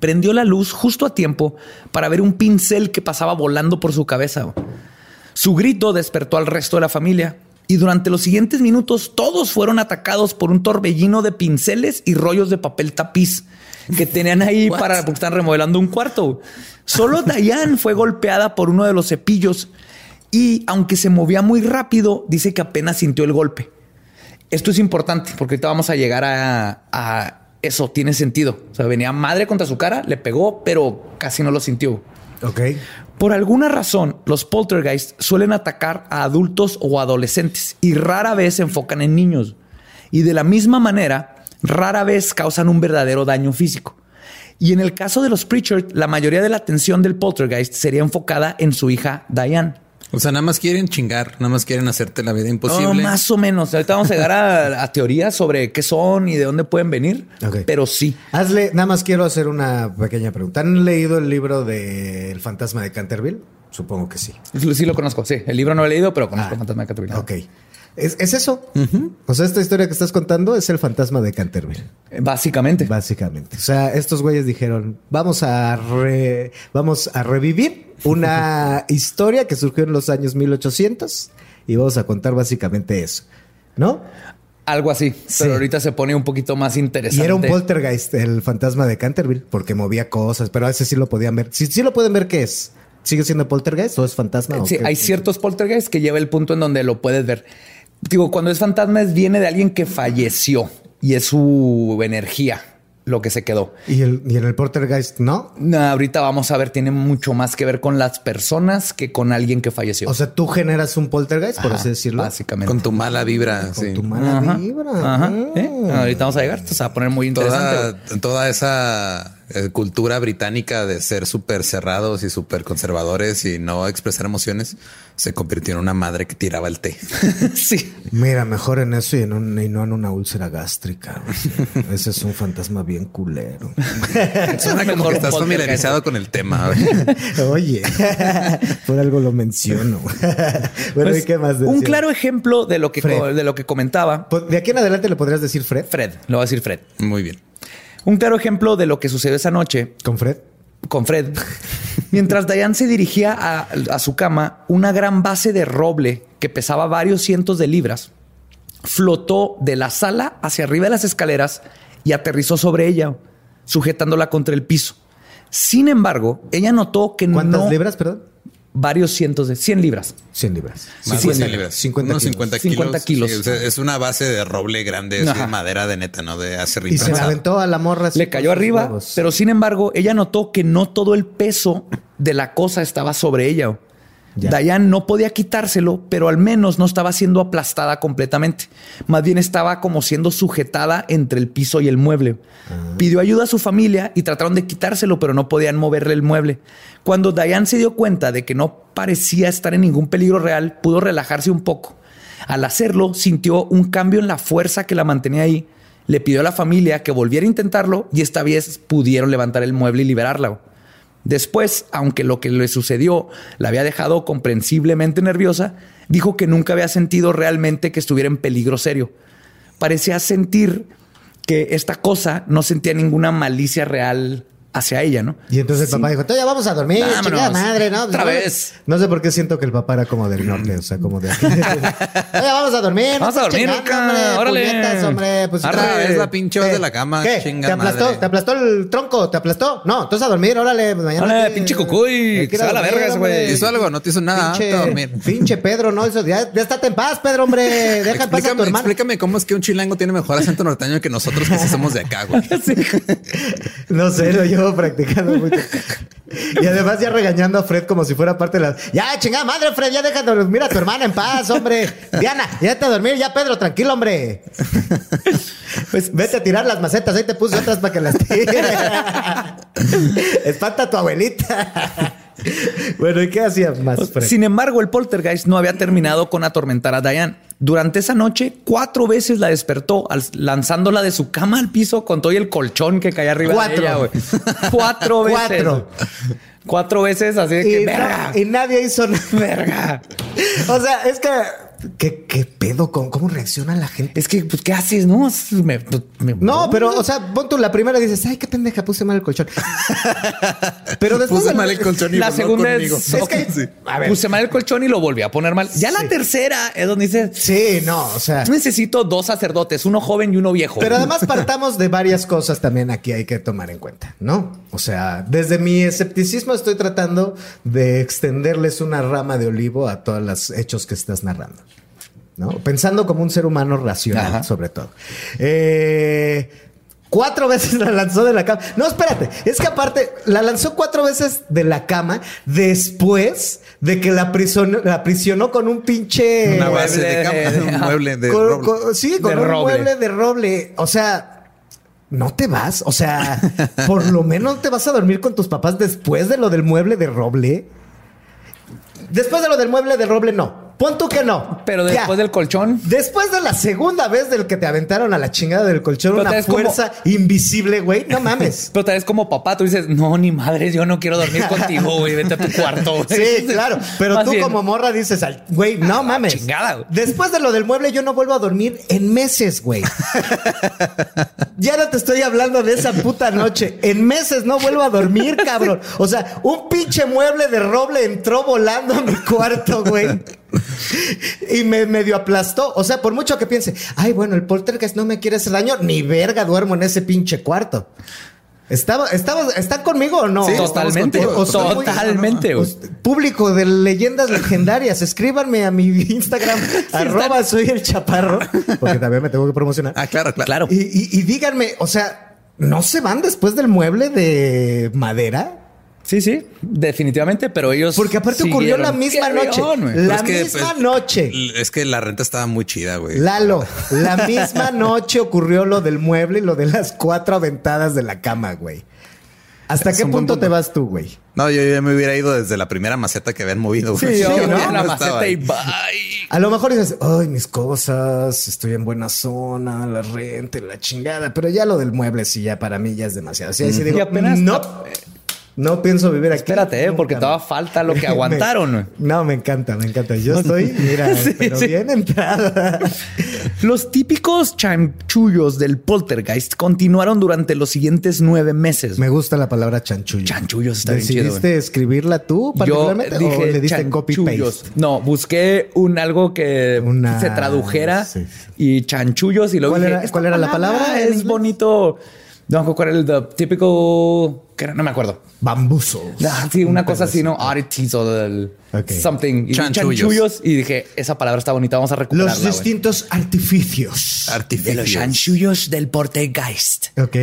Prendió la luz justo a tiempo para ver un pincel que pasaba volando por su cabeza. Su grito despertó al resto de la familia y durante los siguientes minutos todos fueron atacados por un torbellino de pinceles y rollos de papel tapiz que tenían ahí para porque están remodelando un cuarto. Solo Diane fue golpeada por uno de los cepillos y aunque se movía muy rápido, dice que apenas sintió el golpe. Esto es importante porque ahorita vamos a llegar a, a eso. Tiene sentido. O sea, venía madre contra su cara, le pegó, pero casi no lo sintió. Ok. Por alguna razón, los poltergeists suelen atacar a adultos o adolescentes y rara vez se enfocan en niños. Y de la misma manera, rara vez causan un verdadero daño físico. Y en el caso de los Pritchard, la mayoría de la atención del poltergeist sería enfocada en su hija Diane. O sea, nada más quieren chingar, nada más quieren hacerte la vida imposible. Oh, más o menos. Ahorita vamos a llegar a, a teorías sobre qué son y de dónde pueden venir. Pero sí. Hazle, nada más quiero hacer una pequeña pregunta. ¿Han leído el libro de El fantasma de Canterville? Supongo que sí. Sí lo conozco. Sí, el libro no lo he leído, pero conozco Ah, el fantasma de Canterville. Ok. Es, es eso. O sea, esta historia que estás contando es el fantasma de Canterville. Básicamente. Básicamente. O sea, estos güeyes dijeron, vamos a re- vamos a revivir una historia que surgió en los años 1800 y vamos a contar básicamente eso. ¿No? Algo así. Sí. Pero ahorita se pone un poquito más Y interesante. era un poltergeist, el fantasma de Canterville, porque movía cosas, pero a ese sí lo podían ver. Sí, sí lo pueden ver, ¿qué es? ¿Sigue siendo poltergeist o es fantasma? o Sí, hay ciertos poltergeists que lleva el punto en donde lo puedes ver. Digo, cuando es fantasma es viene de alguien que falleció y es su energía lo que se quedó. ¿Y, el, y en el poltergeist no? No, ahorita vamos a ver, tiene mucho más que ver con las personas que con alguien que falleció. O sea, tú generas un poltergeist, por Ajá, así decirlo. Básicamente. Con tu mala vibra, Con sí. tu mala Ajá, vibra. ajá, Mm. ¿eh? Ahorita vamos a llegar, se va a poner muy interesante. Toda, toda esa eh, cultura británica de ser súper cerrados y súper conservadores y no expresar emociones se convirtió en una madre que tiraba el té. sí. Mira, mejor en eso y, en un- y no en una úlcera gástrica. o sea, ese es un fantasma bien culero. Suena como que estás familiarizado con el tema. Oye, por algo lo menciono. bueno, Pues, ¿y qué más? un claro ejemplo de lo que, de lo que comentaba Pues, De aquí en adelante le podrías decir Fred. Fred, lo va a decir Fred. Muy bien. Un claro ejemplo de lo que sucedió esa noche ¿Con Fred? con Fred. Mientras Diane se dirigía a, a su cama, una gran base de roble que pesaba varios cientos de libras flotó de la sala hacia arriba de las escaleras y aterrizó sobre ella, sujetándola contra el piso. Sin embargo, ella notó que ¿Cuántas no libras, perdón? Varios cientos de 100 libras. 100 libras. Más Sí, de sí, 100 libras. 50 Unos kilos. 50 kilos. 50 kilos. Sí, o sea, es una base de roble grande, es de madera de neta, ¿no? De acerrín Y se prensado. aventó a la morra. así Le cayó arriba, huevos. pero sin embargo, ella notó que no todo el peso de la cosa estaba sobre ella. Ya. Diane no podía quitárselo, pero al menos no estaba siendo aplastada completamente. Más bien estaba como siendo sujetada entre el piso y el mueble. Pidió ayuda a su familia y trataron de quitárselo, pero no podían moverle el mueble. Cuando Diane se dio cuenta de que no parecía estar en ningún peligro real, pudo relajarse un poco. Al hacerlo, sintió un cambio en la fuerza que la mantenía ahí. Le pidió a la familia que volviera a intentarlo y esta vez pudieron levantar el mueble y liberarla. Después, aunque lo que le sucedió la había dejado comprensiblemente nerviosa, dijo que nunca había sentido realmente que estuviera en peligro serio. Parecía sentir que esta cosa no sentía ninguna malicia real hacia ella, ¿no? Y entonces el papá dijo, "Tú ya vamos a dormir, chingada madre, ¿no? Otra No, vez. No sé por qué siento que el papá era como del norte, o sea, como de aquí. ya vamos a dormir. no Vamos a dormir, Luca, hombre, órale. puñetas, hombre. Pues, Arre, es la pinche voz ¿Qué? de la cama, ¿Qué? chinga ¿Te aplastó? madre. ¿Te aplastó el tronco? ¿Te aplastó? No, entonces a dormir, órale. pues, mañana Órale, que- pinche cucuy, que se a va a la verga ese güey. ¿Hizo algo? No te hizo nada. Pinche, a dormir. pinche Pedro, ¿no? Eso, ya, ya estate en paz, Pedro, hombre. Deja en paz a tu hermano. explícame cómo es que un chilango tiene mejor acento norteño que nosotros que sí somos de acá, güey. No sé, lo practicando mucho. Y además ya regañando a Fred como si fuera parte de la... Ya, chingada madre, Fred, ya deja de dormir a tu hermana en paz, hombre. Diana, ya te a dormir, ya Pedro, tranquilo, hombre. Pues vete a tirar las macetas, ahí te puse otras para que las tire. Espanta a tu abuelita. Bueno, ¿y qué hacía más, Fred? Sin embargo, el poltergeist no había terminado con atormentar a Diane. Durante esa noche, cuatro veces la despertó al- lanzándola de su cama al piso con todo y el colchón que caía arriba Cuatro. de ella, güey. Cuatro veces. Cuatro. Cuatro veces así de que, Y, no- verga, y nadie hizo verga. O sea, es que... ¿Qué, qué pedo? ¿Cómo, ¿Cómo reacciona la gente? Es que, pues, ¿qué haces? No, Me- me- No, pero, o sea, pon tú la primera dices, ay, qué pendeja, puse mal el colchón. pero después. Puse mal el colchón y La no segunda conmigo. es, Es ok, que- sí. a ver. puse mal el colchón y lo volví a poner mal. Ya la tercera es donde dice, Sí, no, o sea. necesito dos sacerdotes, uno joven y uno viejo. Pero además partamos de varias cosas también aquí hay que tomar en cuenta, ¿no? O sea, desde mi escepticismo estoy tratando de extenderles una rama de olivo a todos los hechos que estás narrando. ¿No? Pensando como un ser humano racional, Ajá. sobre todo. Eh, cuatro veces la lanzó de la cama. No, espérate. Es que aparte, la lanzó cuatro veces de la cama después de que la, prisionó, la aprisionó con un pinche. Una base mueble de cama, de- un mueble de Con- roble. con- sí, con De un roble. mueble de roble. O sea, no te vas. O sea, por lo menos te vas a dormir con tus papás después de lo del mueble de roble. Después de lo del mueble de roble, no. Pon tú que no. Pero Ya. después del colchón. Después de la segunda vez del que te aventaron a la chingada del colchón, Pero una como- fuerza invisible, güey. No mames. Pero tal vez como papá, tú dices, no, ni madres, yo no quiero dormir contigo, güey, vete a tu cuarto. güey". Sí, claro. Pero Más tú bien, como morra dices, güey, no mames. chingada, güey. Después de lo del mueble, yo no vuelvo a dormir en meses, güey. ya no te estoy hablando de esa puta noche. En meses no vuelvo a dormir, cabrón. O sea, un pinche mueble de roble entró volando a mi cuarto, güey. Y me medio aplastó. O sea, por mucho que piense, ay, bueno, el poltergeist no me quiere hacer daño, ni verga duermo en ese pinche cuarto. ¿Estaba, estaba, ¿Están conmigo o no? Sí, Totalmente, contigo. Muy- totalmente, güey. Pues, Público de leyendas legendarias, escríbanme a mi Instagram, arroba soy el chaparro, porque también me tengo que promocionar. Ah, claro, claro. Claro. Y, y- y díganme, o sea, ¿no se van después del mueble de madera? Sí, sí, definitivamente, pero ellos. Porque aparte ocurrió siguieron. la misma Qué noche. león. La es que, misma pues, noche. Es que la renta estaba muy chida, güey. Lalo, la misma noche ocurrió lo del mueble y lo de las cuatro aventadas de la cama, güey. ¿Hasta Es qué punto punto. te vas tú, güey? No, yo ya me hubiera ido desde la primera maceta que habían movido. Sí, güey. yo ¿no? la No estaba maceta y bye. A lo mejor dices, ay, mis cosas, estoy en buena zona, la renta, y la chingada, pero ya lo del mueble sí, ya para mí ya es demasiado. Sí, ahí sí digo, Y apenas- no, no pienso vivir aquí. Espérate, eh, porque más". todavía falta lo que Me- aguantaron. güey. no, me encanta, me encanta. Yo estoy, mira, Sí, pero sí. bien entrada. Los típicos chanchullos del poltergeist continuaron durante los siguientes nueve meses. Me gusta la palabra chanchullo. Chanchullos está bien chido, ¿Decidiste escribirla tú Yo particularmente dije o le diste copy chanchullos. paste? No, busqué un algo que Una- se tradujera sí. y chanchullos y luego ¿Cuál dije, era- "Esta cuál era la palabra Es bonito. No, me acuerdo cuál era el the typical, que no me acuerdo. Bambuzo. Ah, sí, una cosa así, ¿no? Oddities o del something. Y Chanchullos. chanchullos. Y dije, esa palabra está bonita, vamos a recuperarla. Los distintos artificios. De Artificios. los chanchullos del poltergeist. Ok.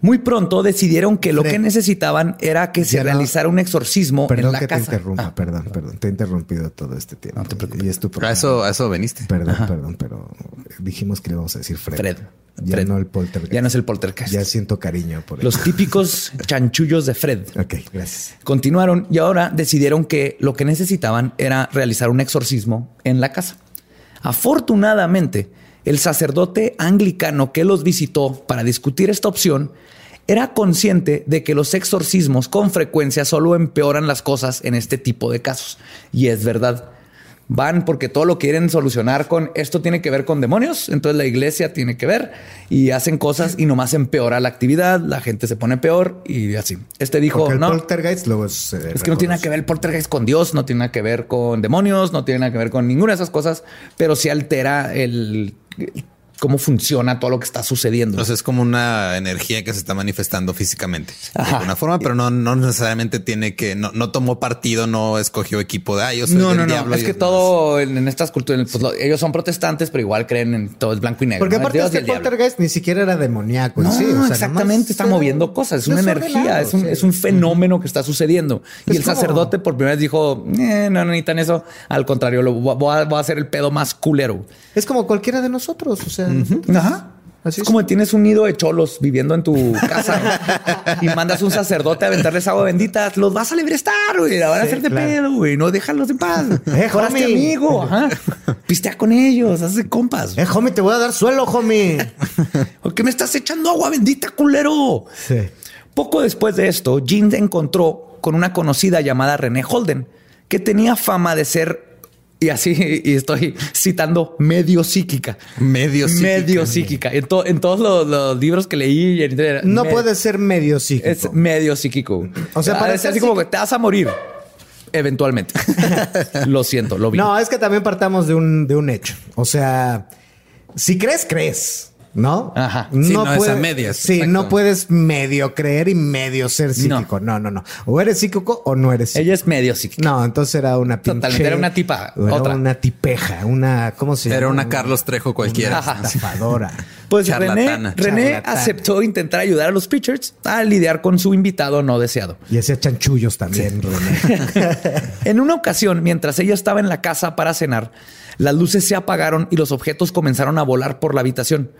Muy pronto decidieron que lo Fred. que necesitaban era que se no- realizara un exorcismo Perdón en la que casa. te interrumpa, Ah, perdón, perdón. Te he interrumpido todo este tiempo. No te preocupes. Y es tu A eso, a eso veniste. Perdón, perdón, pero dijimos que le vamos a decir Fred. Fred. Ya Fred. no el poltergeist. Ya no es el poltergeist. Ya siento cariño por él. Los típicos chanchullos de Fred. Ok, gracias. Continuaron y ahora decidieron que lo que necesitaban era realizar un exorcismo en la casa. Afortunadamente, el sacerdote anglicano que los visitó para discutir esta opción era consciente de que los exorcismos con frecuencia solo empeoran las cosas en este tipo de casos. Y es verdad. Van porque todo lo quieren solucionar con esto tiene que ver con demonios, entonces la iglesia tiene que ver y hacen cosas y nomás empeora la actividad, la gente se pone peor y así. Este dijo, Porque el no, poltergeist es... eh, es que no tiene nada que ver el poltergeist con Dios, no tiene nada que ver con demonios, no tiene nada que ver con ninguna de esas cosas, pero sí altera el, el- cómo funciona todo lo que está sucediendo. Entonces es como una energía que se está manifestando físicamente de alguna forma, pero no, no necesariamente tiene que, no, no tomó partido, no escogió equipo de ah, soy no, no, no. Es que demás". todo en, en estas culturas, pues, lo- ellos son protestantes, pero igual creen en todo es blanco y negro. Porque ¿no? El aparte este poltergeist ni siquiera era demoníaco. No, sí, o sea, exactamente, está moviendo cosas, es una energía, es un, sí. es un fenómeno que está sucediendo. Es y el como- sacerdote por primera vez dijo, "Eh, no, no necesitan eso, al contrario, lo, voy, a, voy a hacer el pedo más culero. Es como cualquiera de nosotros, o sea... Ajá. Así es es. como tienes un nido de cholos viviendo en tu casa ¿no? y mandas un sacerdote a aventarles agua bendita, los vas a librestar, güey, la van a Sí, hacer de claro. pedo, güey, no déjalos en paz. Eh, homie. amigo, ajá. Pistea con ellos, hace compas. Eh, homie, te voy a dar suelo, homie. ¿Por qué me estás echando agua bendita, culero? Sí. Poco después de esto, se encontró con una conocida llamada René Holden, que tenía fama de ser, y así, y estoy citando, medio psíquica. Medio psíquica. Medio psíquica. En, to- en todos los, los libros que leí, en internet, No me- puede ser medio psíquico. Es medio psíquico. O sea, para para ser así como que te vas a morir. Eventualmente. lo siento, lo vi. No, es que también partamos de un, de un hecho. O sea, si crees, crees. ¿No? Ajá. Sí, no es a medias, Sí, exacto. no puedes medio creer y medio ser psíquico. No, no, no. O eres psíquico o no eres psíquico. Ella es medio psíquica. No, entonces era una pinche... Totalmente, era una tipa, Era otra. una tipeja, una... ¿Cómo se llama? Era una Carlos Trejo cualquiera. Una estafadora. Pues Charlatana. René Charlatana. aceptó intentar ayudar a los Pritchards a lidiar con su invitado no deseado. y hacía chanchullos también, René. En una ocasión, mientras ella estaba en la casa para cenar, las luces se apagaron y los objetos comenzaron a volar por la habitación.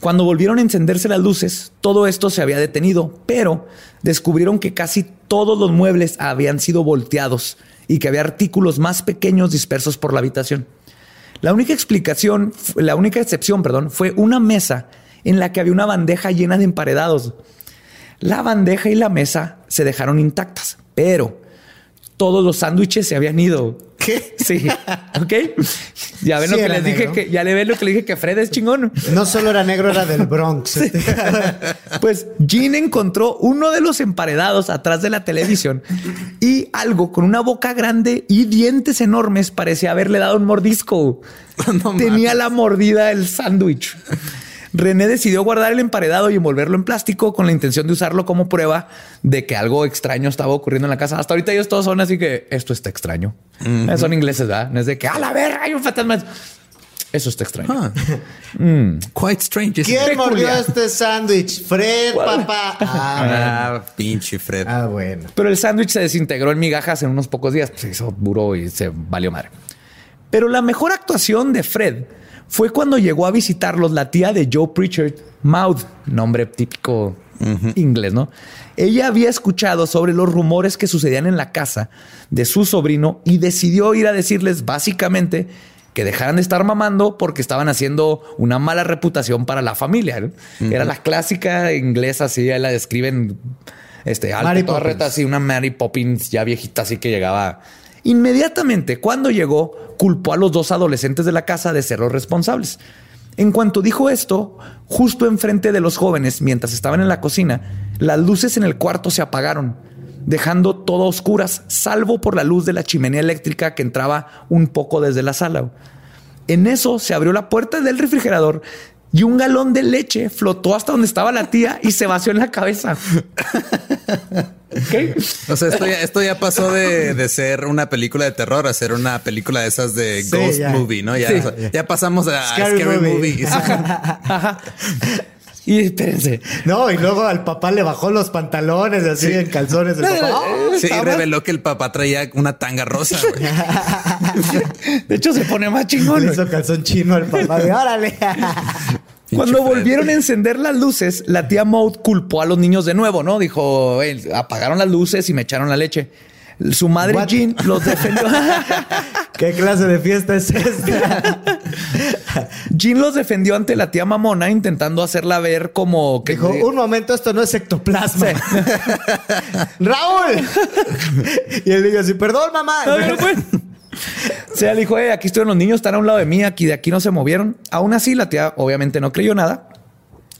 Cuando volvieron a encenderse las luces, todo esto se había detenido, pero descubrieron que casi todos los muebles habían sido volteados y que había artículos más pequeños dispersos por la habitación. La única explicación, la única excepción, perdón, fue una mesa en la que había una bandeja llena de emparedados. La bandeja y la mesa se dejaron intactas, pero todos los sándwiches se habían ido. Sí. Ok. Ya ven Sí lo que les dije que ya le ven lo que le dije que Fred es chingón. No solo era negro, era del Bronx. Este- Pues Jean encontró uno de los emparedados atrás de la televisión y algo con una boca grande y dientes enormes parecía haberle dado un mordisco. Tenía la mordida el sándwich. René decidió guardar el emparedado y envolverlo en plástico con la intención de usarlo como prueba de que algo extraño estaba ocurriendo en la casa. Hasta ahorita ellos todos son así que esto está extraño. Son ingleses, ¿verdad? No es de que a la verga hay un fantasma. Eso está extraño. Ah. Quite strange. ¿Quién mordió este sándwich? Fred, papá. Ah, Ah, pinche Fred. ah, bueno. Pero el sándwich se desintegró en migajas en unos pocos días. Se hizo duro y se valió madre. Pero la mejor actuación de Fred fue cuando llegó a visitarlos la tía de Joe Pritchard, Maud, nombre típico inglés, ¿no? Ella había escuchado sobre los rumores que sucedían en la casa de su sobrino y decidió ir a decirles básicamente que dejaran de estar mamando porque estaban haciendo una mala reputación para la familia. ¿no? Era la clásica inglesa, así la describen este, alta Mary torreta, así una Mary Poppins ya viejita, así que llegaba. Inmediatamente, cuando llegó, culpó a los dos adolescentes de la casa de ser los responsables. En cuanto dijo esto, justo enfrente de los jóvenes, mientras estaban en la cocina, las luces en el cuarto se apagaron, dejando todo a oscuras, salvo por la luz de la chimenea eléctrica que entraba un poco desde la sala. En eso se abrió la puerta del refrigerador y un galón de leche flotó hasta donde estaba la tía y se vació en la cabeza. ¿Qué? O sea, esto ya, esto ya pasó de, de ser una película de terror a ser una película de esas de Sí, Ghost ya. Movie, ¿no? Ya, Sí. o sea, ya pasamos a Scary Scary, movie. Movie. Ajá. Y espérense. No, y luego al papá le bajó los pantalones así en calzones. El papá, "Ah, Sí, está reveló que el papá traía una tanga rosa. güey. De hecho, se pone más mal". chingón. Le hizo calzón chino al papá. de, Órale. Cuando volvieron a encender las luces, la tía Maud culpó a los niños de nuevo, ¿no? Dijo, "Ey, apagaron las luces y me echaron la leche. Su madre What? Jean los defendió. ¿Qué clase de fiesta es esta? Jean los defendió ante la tía mamona, intentando hacerla ver como que Dijo, un momento, esto no es ectoplasma. ¡Raúl! y el niño así, perdón, mamá. No, no fue. O sea, le dijo, "Eh, aquí estuvieron los niños, están a un lado de mí, aquí de aquí no se movieron. Aún así, la tía obviamente no creyó nada.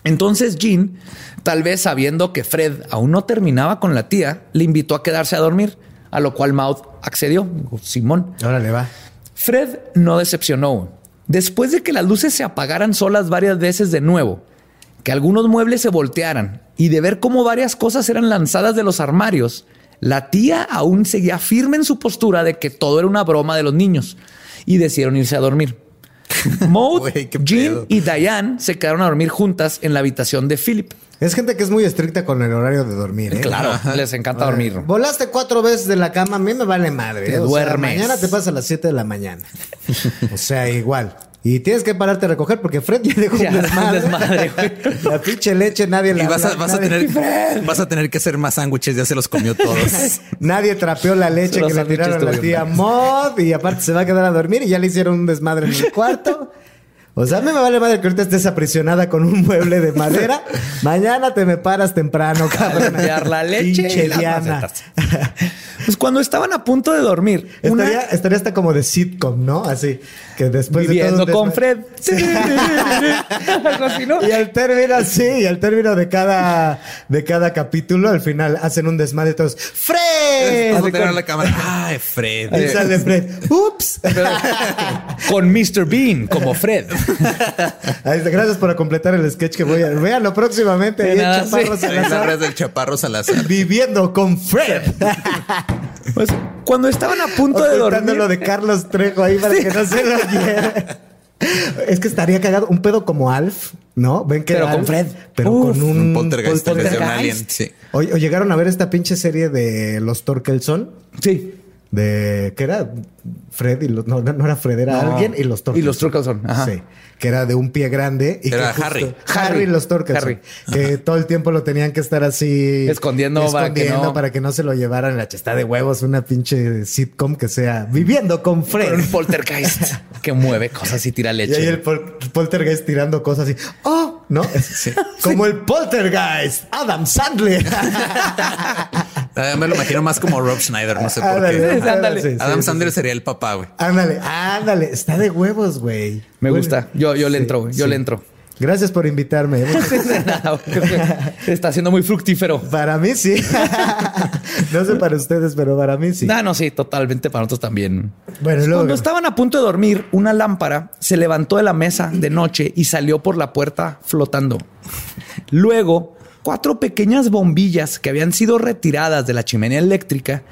Entonces Jean, tal vez sabiendo que Fred aún no terminaba con la tía, le invitó a quedarse a dormir, a lo cual Maud accedió. Simón. Órale, va. Fred no decepcionó. Después de que las luces se apagaran solas varias veces de nuevo, que algunos muebles se voltearan y de ver cómo varias cosas eran lanzadas de los armarios, la tía aún seguía firme en su postura de que todo era una broma de los niños y decidieron irse a dormir. Maud, pedo. y Diane se quedaron a dormir juntas en la habitación de Philip. Es gente que es muy estricta con el horario de dormir, ¿eh? Claro, les encanta dormir. Volaste cuatro veces de la cama, a mí me vale madre. Te duermes. mañana te pasa a las 7 de la mañana. o sea, igual. Y tienes que pararte a recoger porque Fred ya dejó Ya, un desmadre. La pinche leche nadie la Y vas a, la- vas, a tener, vas a tener que hacer más sándwiches, ya se los comió todos. Nadie trapeó la leche Los que le tiraron a la tía Mod y aparte se va a quedar a dormir y ya le hicieron un desmadre en el cuarto. O sea, a mí me vale madre que ahorita estés aprisionada con un mueble de madera. Mañana te me paras temprano, cabrón. La leche Pinche y las Diana. Pues cuando estaban a punto de dormir, una- Estaría, estaría hasta como de sitcom, ¿no? Así que después viviendo de todo con Fred. ¿no? Y al término, sí, y al término de cada, de cada capítulo, al final hacen un desmadre todos. ¡Fred! Vamos a tener la cámara. Ay, Fred. Y sale Fred. ¡Ups! Con Mr. Bean como Fred. Gracias por completar el sketch que voy a. Véanlo próximamente. De ahí en nada, Chaparro sí. Salazar, La red del Chaparro Salazar. Viviendo con Fred. Pues cuando estaban a punto de dormir. lo de Carlos Trejo ahí para que no se lo oyera. Es que estaría cagado. Un pedo como Alf, ¿no? Ven que Pero era con Alf, Fred. Pero Uf, con un. Un poltergeist vez de un poltergeist. alien. Sí. O, o llegaron a ver esta pinche serie de los Torkelson. Sí. De que era Fred y los, no, no era Fred, era No. alguien y los Torkelson. Y los Torkelson, ajá. Sí. Que era de un pie grande. Y Era que Harry. Harry y los Torkelson. Harry. Que todo el tiempo lo tenían que estar así. Escondiendo para que escondiendo no- para que no se lo llevaran la chesta de huevos. Una pinche sitcom que sea viviendo con Fred. Con un poltergeist que mueve cosas y tira Y leche. ahí el pol- poltergeist tirando cosas así. ¡Oh! ¿No? Como el poltergeist. Adam Sandler. Ah, me lo imagino más como Rob Schneider, no sé por qué. Sí, ándale. sí, sí, Adam sí, Sandler sí. sería el papá, güey. Ándale, ándale. Está de huevos, güey. Me Bueno, gusta. Yo, yo le entro, güey. Yo sí. le entro. Gracias por invitarme. Está siendo muy fructífero. Para mí sí. no sé para ustedes, pero para mí sí. No, no, sí, totalmente para nosotros también. Bueno, luego. Cuando estaban a punto de dormir, una lámpara se levantó de la mesa de noche y salió por la puerta flotando. Luego, cuatro pequeñas bombillas que habían sido retiradas de la chimenea eléctrica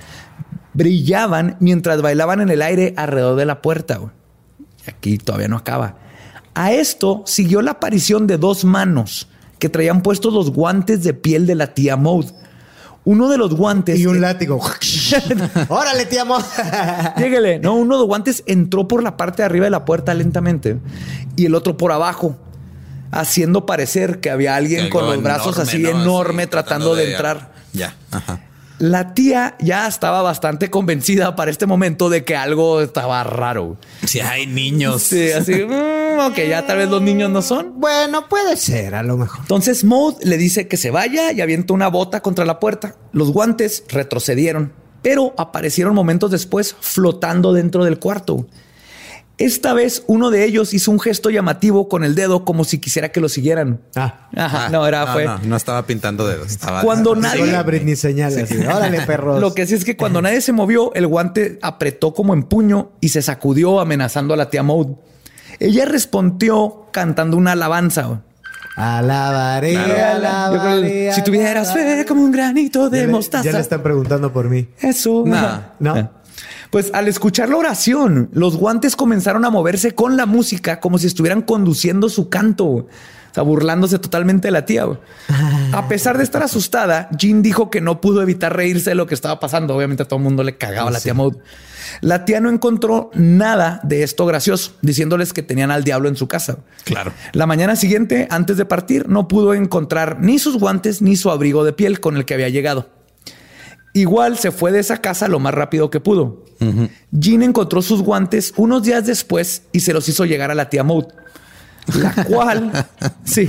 brillaban mientras bailaban en el aire alrededor de la puerta. güey. Aquí todavía no acaba. A esto siguió la aparición de dos manos que traían puestos los guantes de piel de la tía Maud. Uno de los guantes Y un látigo. Órale, te amo. Lléguele. No, uno de los guantes entró por la parte de arriba de la puerta lentamente y el otro por abajo, haciendo parecer que había alguien Algo con los brazos enorme, así ¿no? enorme Así, tratando de entrar. Ya, ajá. La tía ya estaba bastante convencida para este momento de que algo estaba raro. Si hay niños. Sí, así, mm, ok, ya tal vez los niños no son. Bueno, puede ser, a lo mejor. Entonces Maud le dice que se vaya y avienta una bota contra la puerta. Los guantes retrocedieron, pero aparecieron momentos después flotando dentro del cuarto. Esta vez uno de ellos hizo un gesto llamativo con el dedo como si quisiera que lo siguieran. Ah. Ajá, Ah, no, era fue. No, no estaba pintando dedos. Estaba Cuando nadie. Britney así. Órale, perros. Lo que sí es que cuando nadie se movió, el guante apretó como en puño y se sacudió amenazando a la tía Maud. Ella respondió cantando una alabanza. Alabaré, alabaré. si tuvieras fe como un granito de Ya le- mostaza. Ya le están preguntando por mí. Eso. No. No. Pues al escuchar la oración, los guantes comenzaron a moverse con la música como si estuvieran conduciendo su canto. O sea, burlándose totalmente de la tía. A pesar de estar asustada, Jean dijo que no pudo evitar reírse de lo que estaba pasando. Obviamente a todo el mundo le cagaba a la tía Maud. La tía no encontró nada de esto gracioso, diciéndoles que tenían al diablo en su casa. Claro. La mañana siguiente, antes de partir, no pudo encontrar ni sus guantes ni su abrigo de piel con el que había llegado. Igual se fue de esa casa lo más rápido que pudo. Jean encontró sus guantes unos días después y se los hizo llegar a la tía Maud, la cual, sí,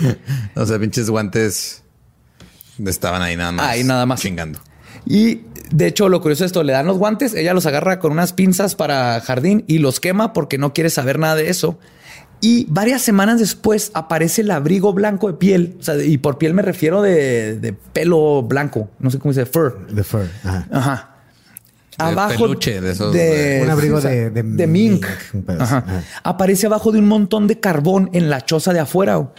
O sea, pinches guantes estaban ahí nada más. Ahí nada más. Chingando. Y de hecho, lo curioso es esto: le dan los guantes, ella los agarra con unas pinzas para jardín y los quema porque no quiere saber nada de eso. Y varias semanas después aparece el abrigo blanco de piel. O sea, y por piel me refiero de, de pelo blanco. No sé cómo se dice, fur. The Fur. Ajá. Ajá. De peluche, de esos de- Un abrigo o sea, de- de mink. mink, un pedazo. Ajá. Ajá. Aparece abajo de un montón de carbón en la choza de afuera.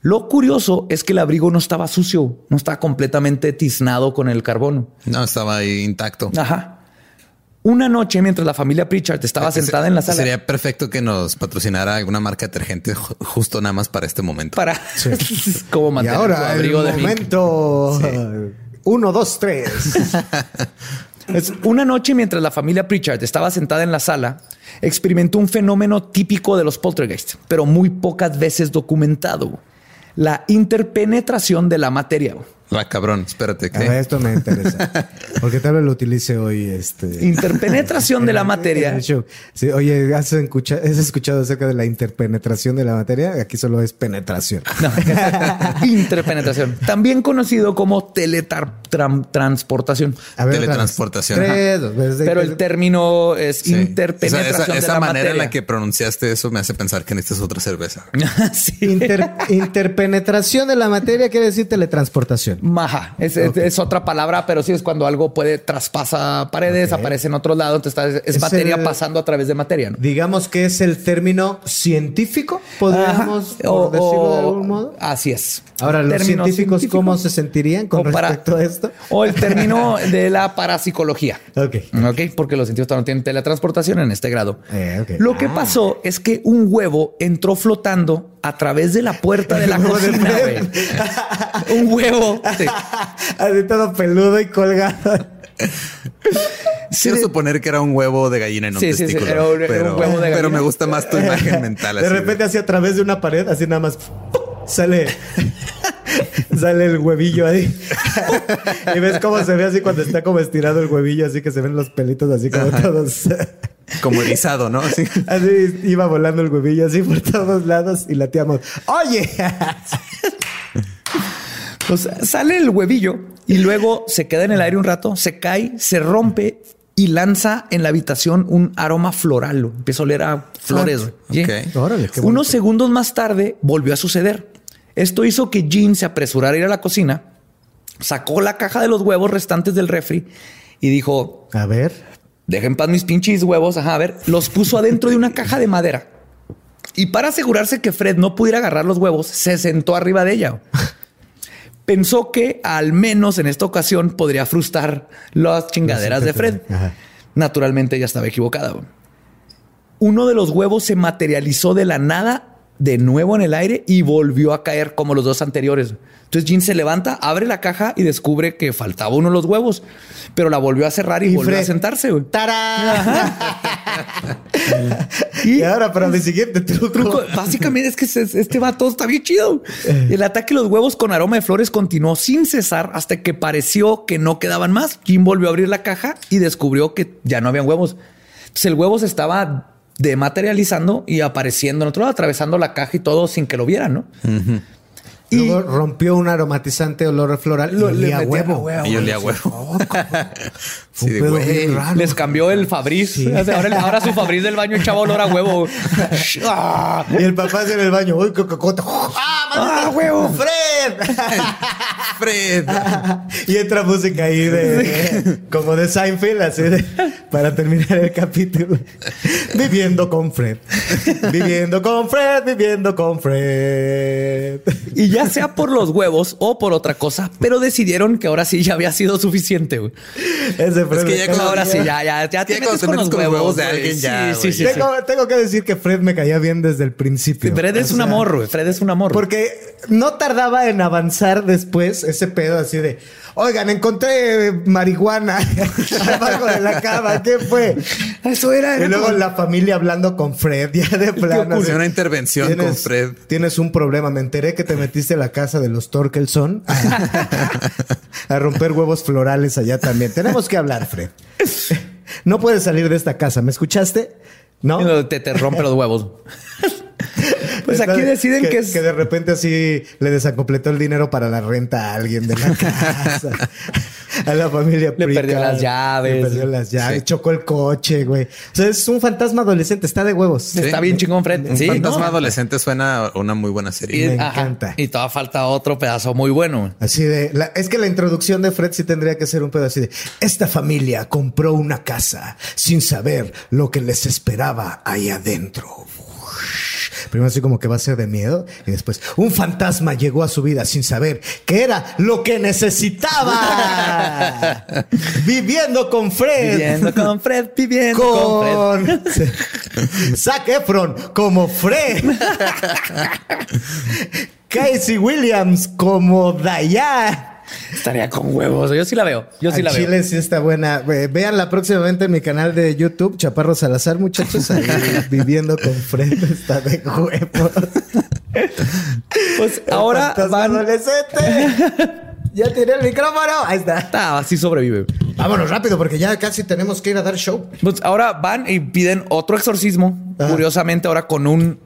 Lo curioso es que el abrigo no estaba sucio, no estaba completamente tiznado con el carbón. No, estaba ahí intacto. Ajá. Una noche, mientras la familia Pritchard estaba sentada en la sala Sería perfecto que nos patrocinara alguna marca detergente ju- justo nada más para este momento. para cómo Y mantener tu ahora abrigo el de momento. Uno, dos, tres. Es una noche mientras la familia Pritchard estaba sentada en la sala, experimentó un fenómeno típico de los poltergeist, pero muy pocas veces documentado. La interpenetración de la materia. Ah, cabrón, espérate. A ver, ¿qué? esto me interesa. Porque tal vez lo utilice hoy. Este, Interpenetración de la materia. Sí, oye, ¿has, escucha- has escuchado acerca de la interpenetración de la materia? Aquí solo es penetración. No. Interpenetración. También conocido como teletransportación. Teletransportación. Tres, dos veces. Pero el término es Sí. interpenetración Esa, esa- de esa la manera en la que pronunciaste eso me hace pensar que necesitas otra cerveza. sí. Inter- interpenetración de la materia quiere decir teletransportación. Maja, es, es- es otra palabra, pero sí es cuando algo puede traspasa paredes, aparece en otro lado, entonces está- es, Es materia el- pasando a través de materia. ¿no? Digamos que es el término científico, podríamos O- decirlo de algún modo. Así es. Ahora, los científicos, científico. ¿cómo se sentirían con O para- respecto a esto? O el término de la parapsicología. Ok. Ok, porque los científicos no tienen teletransportación en este grado. Eh. Lo que Ah. pasó es que un huevo entró flotando a través de la puerta de la cocina, güey. Un huevo. Sí. Así todo peludo y colgado. Quiero suponer que era un huevo de gallina en un Sí, sí, sí, testículo. era un- pero, huevo de pero gallina. me gusta más tu imagen mental. De así repente, así a través de una pared, así nada más sale. sale el huevillo ahí. y ves cómo se ve así cuando está como estirado el huevillo, así que se ven los pelitos así como todos. como erizado, ¿no? Así. así iba volando el huevillo así por todos lados y la tía Maud, Oye, Pues sale el huevillo y luego se queda en el aire un rato, se cae, se rompe y lanza en la habitación un aroma floral. Empieza a oler a flores. güey. ¿Sí? Ok. Órale, qué Unos segundos más tarde volvió a suceder. Esto hizo que Jean se apresurara a ir a la cocina, sacó la caja de los huevos restantes del refri y dijo, a ver. dejen en paz mis pinches huevos. Ajá, a ver, los puso adentro de una caja de madera. Y para asegurarse que Fred no pudiera agarrar los huevos, se sentó arriba de ella. Pensó que al menos en esta ocasión podría frustrar las chingaderas de Fred. Ajá. Naturalmente ella estaba equivocada. Uno de los huevos se materializó de la nada de nuevo en el aire y volvió a caer como los dos anteriores. Entonces Jean se levanta, abre la caja y descubre que faltaba uno de los huevos, pero la volvió a cerrar y, Y volvió Fred, a sentarse. güey. ¡Tarán! Y y ahora para mi siguiente truco. truco, básicamente es que se- este vato está bien chido. El ataque de los huevos con aroma de flores continuó sin cesar hasta que pareció que no quedaban más. Jim volvió a abrir la caja y descubrió que ya no habían huevos. Entonces el huevo se estaba dematerializando y apareciendo en otro lado, atravesando la caja y todo sin que lo vieran, ¿no? Y Luego rompió un aromatizante olor floral lo- y le olía a metía huevo. a Y yo olía a huevo. Sí, de güey. raro. les cambió el Fabriz. Ahora, ahora su Fabriz del baño echaba olor a huevo. Ah, Y el papá hace en el baño. ¡Uy, cococota! ¡Ah, Ah, huevo. ¡Fred! Fred. y entra música ahí de como de Seinfeld, así de, para terminar el capítulo. Viviendo con Fred. Viviendo con Fred, viviendo con Fred. Y ya sea por los huevos o por otra cosa, pero decidieron que ahora sí ya había sido suficiente. güey. Ese Fred Es que ya Ahora sí, ya, ya, ya te metes con los con huevos huevos de alguien, ya, Sí, sí, güey. sí, sí. Tengo, tengo que decir que Fred me caía bien desde el principio. Fred es O un amor, güey. Fred es un amor. Porque no tardaba en avanzar después ese pedo así de, oigan, encontré marihuana abajo de la cama, ¿qué fue? eso era. Y luego la familia hablando con Fred, ya de plano. así, Una intervención "Tienes- con Fred". Tienes un problema. Me enteré que te metiste a la casa de los Torkelson a, a romper huevos florales allá también. Tenemos que hablar, Fred. No puedes salir de esta casa. ¿Me escuchaste? No. Te, te rompe los huevos. Pues aquí deciden que, es. que de repente así le desacompletó el dinero para la renta a alguien de la casa. a la familia. Le Prica. perdió las llaves. Le perdió las llaves. Sí. Chocó el coche, güey. O sea, es un fantasma adolescente. Está de huevos. Está bien chingón, Fred. Un Sí, fantasma ¿no? adolescente suena una muy buena Y, serie. Me ajá. encanta. Y todavía falta otro pedazo muy bueno. Así de, la- es que la introducción de Fred sí tendría que ser un pedo así de, esta familia compró una casa sin saber lo que les esperaba ahí adentro. Primero así como que va a ser de miedo y después un fantasma llegó a su vida sin saber que era lo que necesitaba. Viviendo con Fred. Viviendo con Fred, viviendo con, Fred. Zac Efron como Fred. Casey Williams como Diane. Estaría con huevos. Yo sí la veo. Yo sí Al la veo. Chile sí está buena. Ve- Véanla próximamente en mi canal de YouTube, Chaparro Salazar, muchachos. Ahí viviendo con Fred está de huevos. Pues ahora van. adolescente. Ya tiré el micrófono. Ahí está. Ah, así sobrevive. Vámonos rápido porque ya casi tenemos que ir a dar show. Pues ahora van y piden otro exorcismo. Ajá. Curiosamente, ahora con un,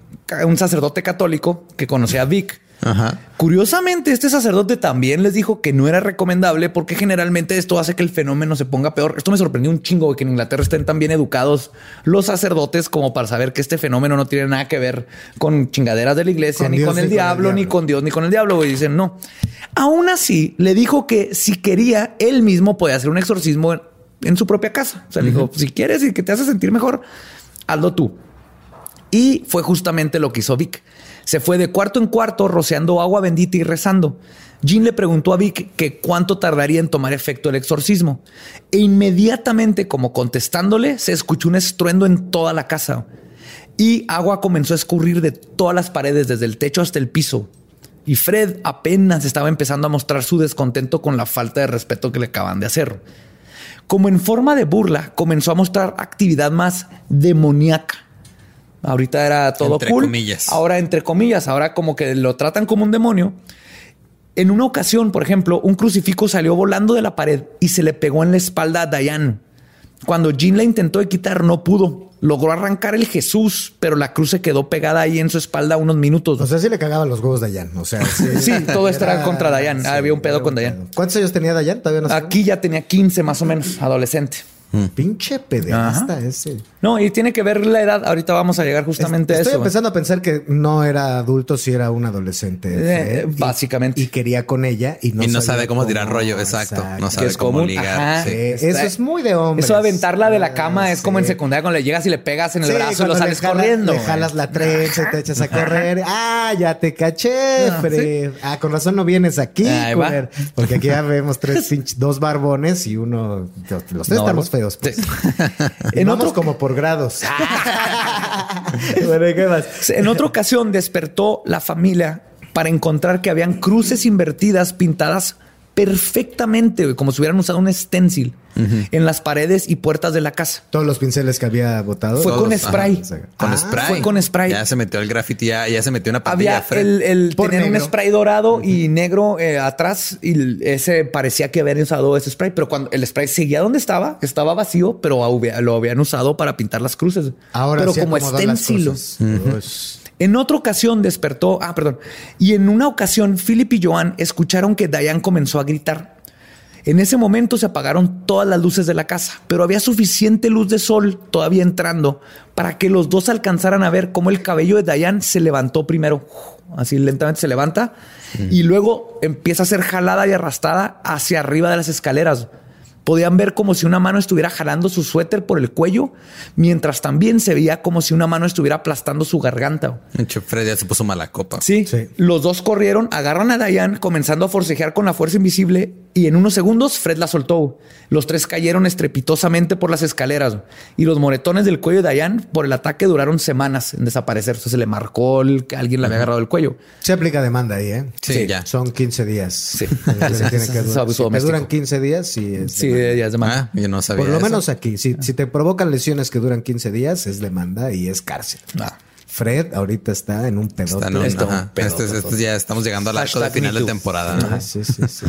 un sacerdote católico que conocía a Vic. Ajá. Curiosamente, este sacerdote también les dijo que no era recomendable porque generalmente esto hace que el fenómeno se ponga peor. Esto me sorprendió un chingo que en Inglaterra estén tan bien educados los sacerdotes como para saber que este fenómeno no tiene nada que ver con chingaderas de la iglesia, Con ni Dios, con el ni con el diablo, ni con Dios, ni con el diablo. güey. Dicen no. Aún así, le dijo que si quería, él mismo podía hacer un exorcismo en, en su propia casa. O sea, le dijo, si quieres y que te hace sentir mejor, hazlo tú. Y fue justamente lo que hizo Vic. Se fue de cuarto en cuarto rociando agua bendita y rezando. Jean le preguntó a Vic que cuánto tardaría en tomar efecto el exorcismo. E inmediatamente, como contestándole, se escuchó un estruendo en toda la casa. Y agua comenzó a escurrir de todas las paredes, desde el techo hasta el piso. Y Fred apenas estaba empezando a mostrar su descontento con la falta de respeto que le acaban de hacer. Como en forma de burla, comenzó a mostrar actividad más demoníaca. Ahorita era todo Entre cool. comillas. Ahora, entre comillas, ahora como que lo tratan como un demonio. En una ocasión, por ejemplo, un crucifijo salió volando de la pared y se le pegó en la espalda a Diane. Cuando Jean la intentó de quitar, no pudo. Logró arrancar el Jesús, pero la cruz se quedó pegada ahí en su espalda unos minutos. O sea, sí le cagaban los huevos a Dayan. O sea, sí, Sí, todo esto era contra Dayan. Había un pedo con Dayan. ¿Cuántos años tenía Dayan? Todavía no sé. Aquí ya tenía 15 más o menos, adolescente. Pinche pederasta ese. No, y tiene que ver la edad. Ahorita vamos a llegar justamente Estoy a eso. empezando a pensar que no era adulto, si era un adolescente. Eh, y- básicamente. Y, quería con ella y no, y no sabe cómo tirar rollo, exacto. No sabe es cómo común. ligar. Ajá. sí. Eso es muy de hombre. Eso de aventarla de la cama es como en secundaria cuando le llegas y le pegas en el brazo y lo sales corriendo. Le jalas la trenza y te echas a correr. Ah, ya te caché, Fred. Ah, con razón no vienes aquí. Porque aquí ya vemos tres pinches, dos barbones y uno. Los tres No, estamos feos. pues. En Vamos otro- como por grados. bueno, ¿y ¿qué más? En otra ocasión despertó la familia para encontrar que habían cruces invertidas pintadas perfectamente, como si hubieran usado un stencil en las paredes y puertas de la casa. Todos los pinceles que había botado. Fue con spray. ajá. Con Ah, spray. fue con spray. Ya se metió el graffiti, ya, ya se metió una pantalla. Había el, el un spray dorado y negro eh, atrás y ese parecía que habían usado ese spray, pero cuando el spray seguía donde estaba, estaba vacío, pero lo habían usado para pintar las cruces. Ahora pero sí como stencil. En otra ocasión despertó, ah, perdón, y en una ocasión Philip y Joan escucharon que Diane comenzó a gritar. En ese momento se apagaron todas las luces de la casa, pero había suficiente luz de sol todavía entrando para que los dos alcanzaran a ver cómo el cabello de Diane se levantó primero, así lentamente se levanta, y luego empieza a ser jalada y arrastrada hacia arriba de las escaleras. Podían ver como si una mano estuviera jalando su suéter por el cuello, mientras también se veía como si una mano estuviera aplastando su garganta. Fred ya se puso mala copa. Sí. Sí. Los dos corrieron, agarran a Diane, comenzando a forcejear con la fuerza invisible, y en unos segundos Fred la soltó. Los tres cayeron estrepitosamente por las escaleras, y los moretones del cuello de Diane por el ataque duraron semanas en desaparecer. O sea, se le marcó el, que alguien le había agarrado el cuello. Se aplica demanda ahí, ¿eh? Sí, ya. Son 15 días. Sí. Tiene que Es durar- si duran 15 días, sí. Sí, demanda. ya es de mano. Ah, yo no sabía. Por lo eso. menos aquí. Si, si te provocan lesiones que duran 15 días, es demanda y es cárcel. Ah. Fred ahorita está en un pedote. Está en un- Está un Este- este ya estamos llegando al arco de final de temporada. ¿no? sí, sí, sí.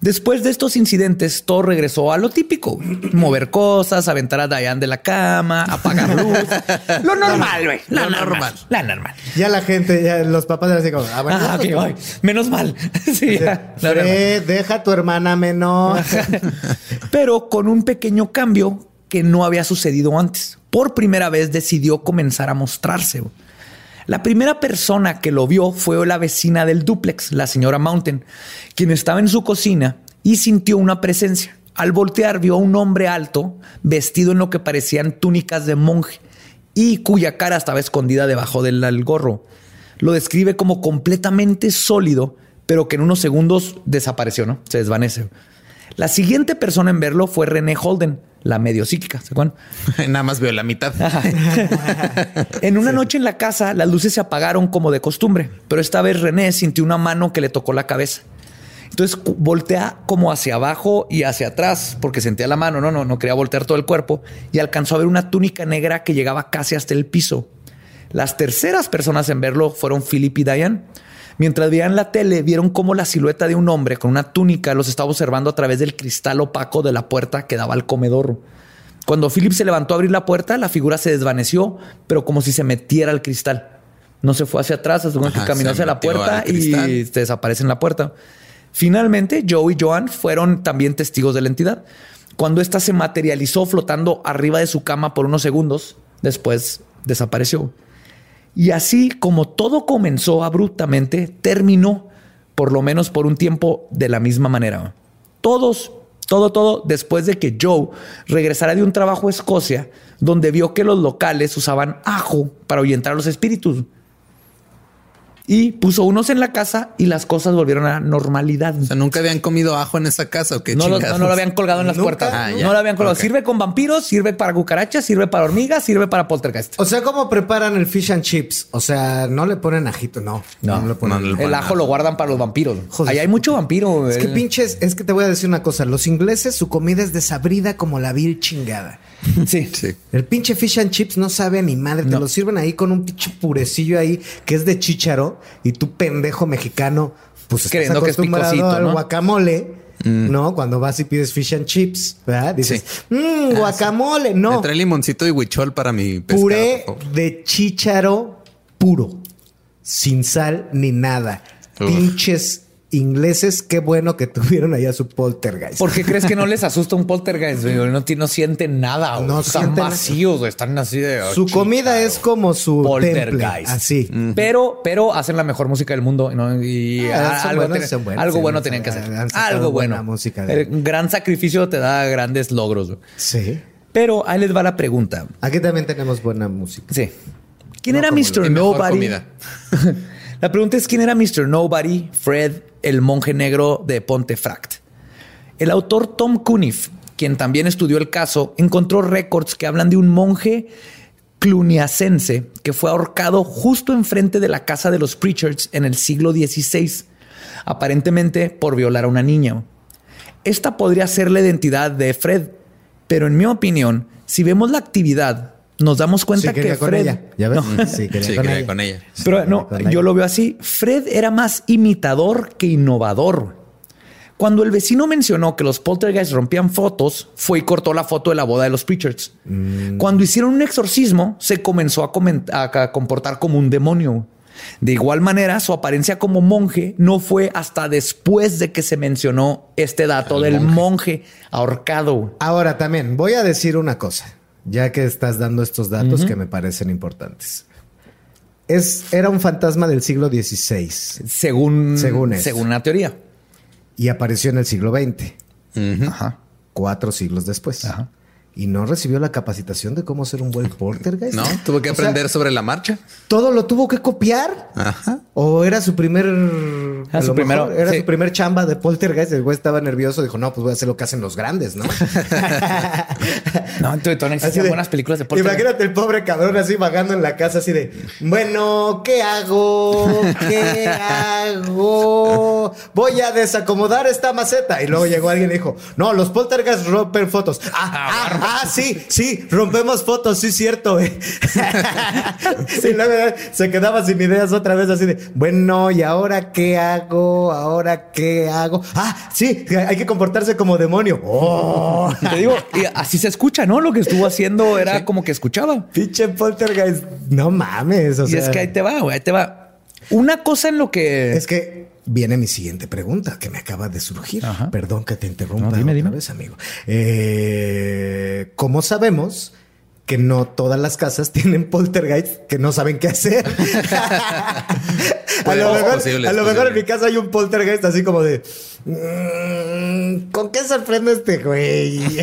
Después de estos incidentes, todo regresó a lo típico: mover cosas, aventar a Diane de la cama, apagar luz. lo normal, güey. La Lo normal. normal. La normal. Ya la gente, ya los papás eran así como, ah, bueno, Ah, ay, menos mal. Sí, ya, la. Fred, deja a tu hermana menor. pero con un pequeño cambio que no había sucedido antes. Por primera vez decidió comenzar a mostrarse. La primera persona que lo vio fue la vecina del duplex, la señora Mountain, quien estaba en su cocina y sintió una presencia. Al voltear vio a un hombre alto, vestido en lo que parecían túnicas de monje y cuya cara estaba escondida debajo del del gorro. Lo describe como completamente sólido, pero que en unos segundos desapareció, ¿no? Se desvanece. La siguiente persona en verlo fue René Holden, la medio psíquica, ¿se acuerdan? Nada más veo la mitad. En una noche en la casa, las luces se apagaron como de costumbre, pero esta vez René sintió una mano que le tocó la cabeza. Entonces voltea como hacia abajo y hacia atrás, porque sentía la mano, no, no, no quería voltear todo el cuerpo, y alcanzó a ver una túnica negra que llegaba casi hasta el piso. Las terceras personas en verlo fueron Philip y Diane. Mientras veían la tele, vieron cómo la silueta de un hombre con una túnica los estaba observando a través del cristal opaco de la puerta que daba al comedor. Cuando Philip se levantó a abrir la puerta, la figura se desvaneció, pero como si se metiera al cristal. No se fue hacia atrás, supone que caminó hacia la puerta y se desaparece en la puerta. Finalmente, Joe y Joan fueron también testigos de la entidad. Cuando ésta se materializó flotando arriba de su cama por unos segundos, después desapareció. Y así como todo comenzó abruptamente, terminó, por lo menos por un tiempo, de la misma manera. Todos, todo, todo, después de que Joe regresara de un trabajo a Escocia, donde vio que los locales usaban ajo para ahuyentar a los espíritus. Y puso unos en la casa y las cosas volvieron a la normalidad. O sea, nunca habían comido ajo en esa casa o qué No lo, chingados? no lo habían colgado en las Nunca. puertas. Ah, no lo habían colgado. Sirve con vampiros, sirve para cucarachas, sirve para hormigas, sirve para poltergeist. O sea, ¿cómo preparan el fish and chips? O sea, no le ponen ajito, no. No, le ponen. no le El ajo lo guardan para los vampiros. Joder, Ahí hay mucho vampiro. Es que pinches, es que te voy a decir una cosa. Los ingleses, su comida es desabrida como la vil chingada. Sí. Sí. El pinche fish and chips no sabe ni madre. Te No. lo sirven ahí con un pinche purecillo ahí que es de chícharo y tú pendejo mexicano, pues estás Creyendo que es acostumbrado picosito, al ¿no? guacamole. No, cuando vas y pides fish and chips, ¿verdad? Dices, mmm, guacamole. Me No, trae limoncito y huichol para mi pescado, puré de chícharo puro, sin sal ni nada. Uf. Pinches ingleses, qué bueno que tuvieron allá su poltergeist. ¿Por qué crees que no les asusta un poltergeist? güey? No, no sienten nada. No Están sienten- vacíos. Están así de... oh, Su comida es como su temple, poltergeist. así. Pero, pero hacen la mejor música del mundo ¿no? y Ah, algo, buenos, algo bueno tenían que hacer. Algo bueno. música de- El gran sacrificio te da grandes logros. güey. Sí. Pero ahí les va la pregunta. Aquí también tenemos buena música. Sí. ¿Quién No era Mr. Nobody? la pregunta es quién era Mr. Nobody, Fred, el monje negro de Pontefract. El autor Tom Cuniff, quien también estudió el caso, encontró récords que hablan de un monje cluniacense que fue ahorcado justo enfrente de la casa de los Preachers en el siglo XVI, aparentemente por violar a una niña. Esta podría ser la identidad de Fred, pero en mi opinión, si vemos la actividad, nos damos cuenta Sí, que con Fred... ella. ¿Ya ves? No. Sí, quería Sí, con quería ella. con ella. Pero no, yo ella. lo veo así. Fred era más imitador que innovador. Cuando el vecino mencionó que los poltergeists rompían fotos, fue y cortó la foto de la boda de los Preachers. Cuando hicieron un exorcismo, se comenzó a, coment- a- a comportar como un demonio. De igual manera, su apariencia como monje no fue hasta después de que se mencionó este dato del monje, ahorcado. Ahora también voy a decir una cosa, ya que estás dando estos datos que me parecen importantes. Es, era un fantasma del siglo XVI Según, Según según la teoría. y apareció en el siglo XX, Ajá. cuatro siglos después. Ajá. Y no recibió la capacitación de cómo ser un buen poltergeist. No, tuvo que O sea, aprender sobre la marcha. ¿Todo lo tuvo que copiar? Aja. ¿O era su primer... a su primero- mejor era sí. su primer chamba de poltergeist? El güey estaba nervioso. Dijo, no, pues voy a hacer lo que hacen los grandes, ¿no? No, entonces no existían de- buenas películas de poltergeist. Imagínate el pobre cabrón así vagando en la casa así de, bueno, ¿qué hago? ¿Qué hago? Voy a desacomodar esta maceta. Y luego llegó alguien y dijo, no, los poltergeists rompen fotos. Ah, ah, ah, sí, sí, rompemos fotos, sí, cierto. eh". y luego se quedaba sin ideas otra vez así de, bueno, ¿y ahora qué hago? ¿Ahora qué hago? Ah, sí, hay que comportarse como demonio. Oh. Te digo, y así se escucha, ¿no? Lo que estuvo haciendo era como que escuchaba. Pinche poltergeist. No mames. O y sea, es que ahí te va, güey, ahí te va. Una cosa en lo que... es que viene mi siguiente pregunta que me acaba de surgir. Ajá. Perdón que te interrumpa No, dime, otra dime. vez, amigo. Eh, ¿Cómo sabemos que no todas las casas tienen poltergeist que no saben qué hacer? a lo es mejor, posible, a lo mejor en mi casa hay un poltergeist así como de... "Mm, ¿Con qué sorprende este güey?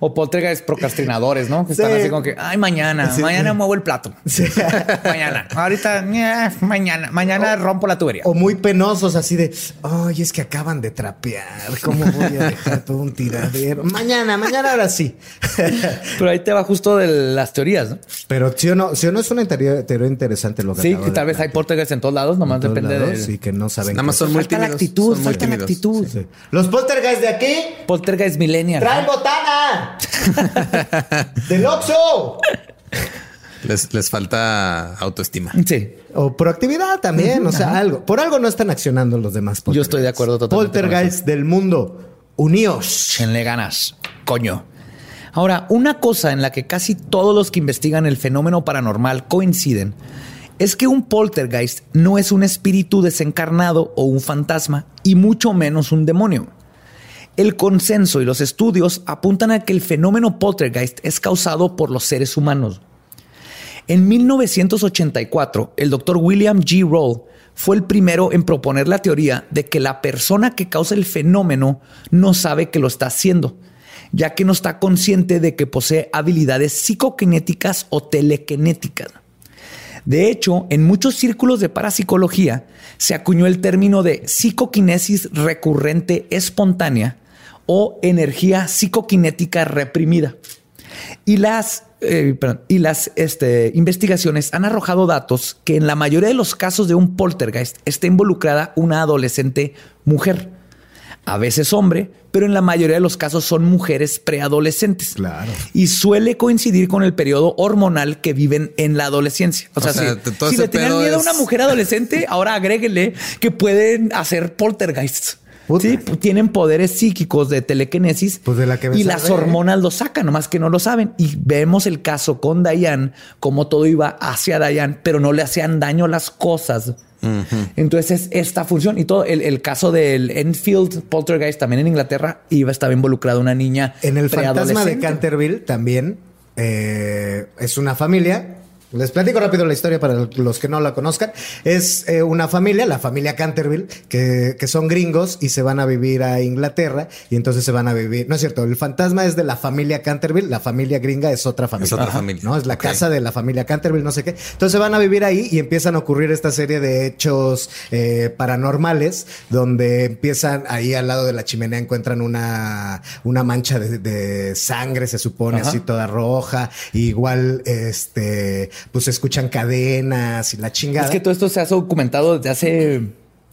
O poltergeist procrastinadores, ¿no? Que están Sí. así como que, ay, mañana, Sí. mañana muevo el plato. Sí. mañana. Ahorita, eh, mañana, mañana rompo la tubería. O muy penosos, así de, ay, es que acaban de trapear. ¿Cómo voy a dejar todo un tiradero? Mañana, mañana ahora sí. Pero ahí te va justo de las teorías, ¿no? Pero sí o no, sí o no es una teoría, teoría interesante lo que Sí, que tal vez hay poltergeist en todos lados, nomás todos depende lados, de... y que no saben. Nada más son muy Falta la actitud, falta la actitud. Sí. Los poltergeist de aquí Poltergeist millennial. traen ¿no? Del Oxxo. Les, les falta autoestima. Sí. O proactividad también, o sea, algo. Por algo no están accionando los demás Yo estoy de acuerdo totalmente Poltergeist del mundo, uníos. Échenle ganas, coño. Ahora, una cosa en la que casi todos los que investigan el fenómeno paranormal coinciden es que un poltergeist no es un espíritu desencarnado o un fantasma, y mucho menos un demonio. El consenso y los estudios apuntan a que el fenómeno poltergeist es causado por los seres humanos. En 1984, el doctor William G. Roll fue el primero en proponer la teoría de que la persona que causa el fenómeno no sabe que lo está haciendo, ya que no está consciente de que posee habilidades psicokinéticas o telequinéticas. De hecho, en muchos círculos de parapsicología se acuñó el término de psicoquinesis recurrente espontánea o energía psicoquinética reprimida. Y las, eh, perdón, y las este, investigaciones han arrojado datos que en la mayoría de los casos de un poltergeist está involucrada una adolescente mujer, a veces hombre, pero en la mayoría de los casos son mujeres preadolescentes. Claro. Y suele coincidir con el periodo hormonal que viven en la adolescencia. O, O sea, si, le tenían miedo a una mujer adolescente, ahora agréguele que pueden hacer poltergeists. Puta. Sí, tienen poderes psíquicos de telequinesis Pues de la que me y las sabe, ¿eh? hormonas lo sacan, nomás que no lo saben. Y vemos el caso con Diane, como todo iba hacia Diane, pero no le hacían daño las cosas. Entonces es esta función y todo. El, el caso del Enfield Poltergeist también en Inglaterra iba estaba involucrada una niña. En el fantasma de. Canterville también eh, es una familia. Les platico rápido la historia para los que no la conozcan. Es eh, una familia, la familia Canterville, que, que son gringos y se van a vivir a Inglaterra y entonces se van a vivir. No es cierto, el fantasma es de la familia Canterville, la familia gringa es otra familia. Es otra familia. ¿no? Es la casa de la familia Canterville, no sé qué. Entonces van a vivir ahí y empiezan a ocurrir esta serie de hechos eh, paranormales donde empiezan ahí al lado de la chimenea encuentran una, una mancha de, de sangre, se supone, Ajá. así toda roja. Y igual, este, pues se escuchan cadenas y la chingada. Es que todo esto se ha documentado desde hace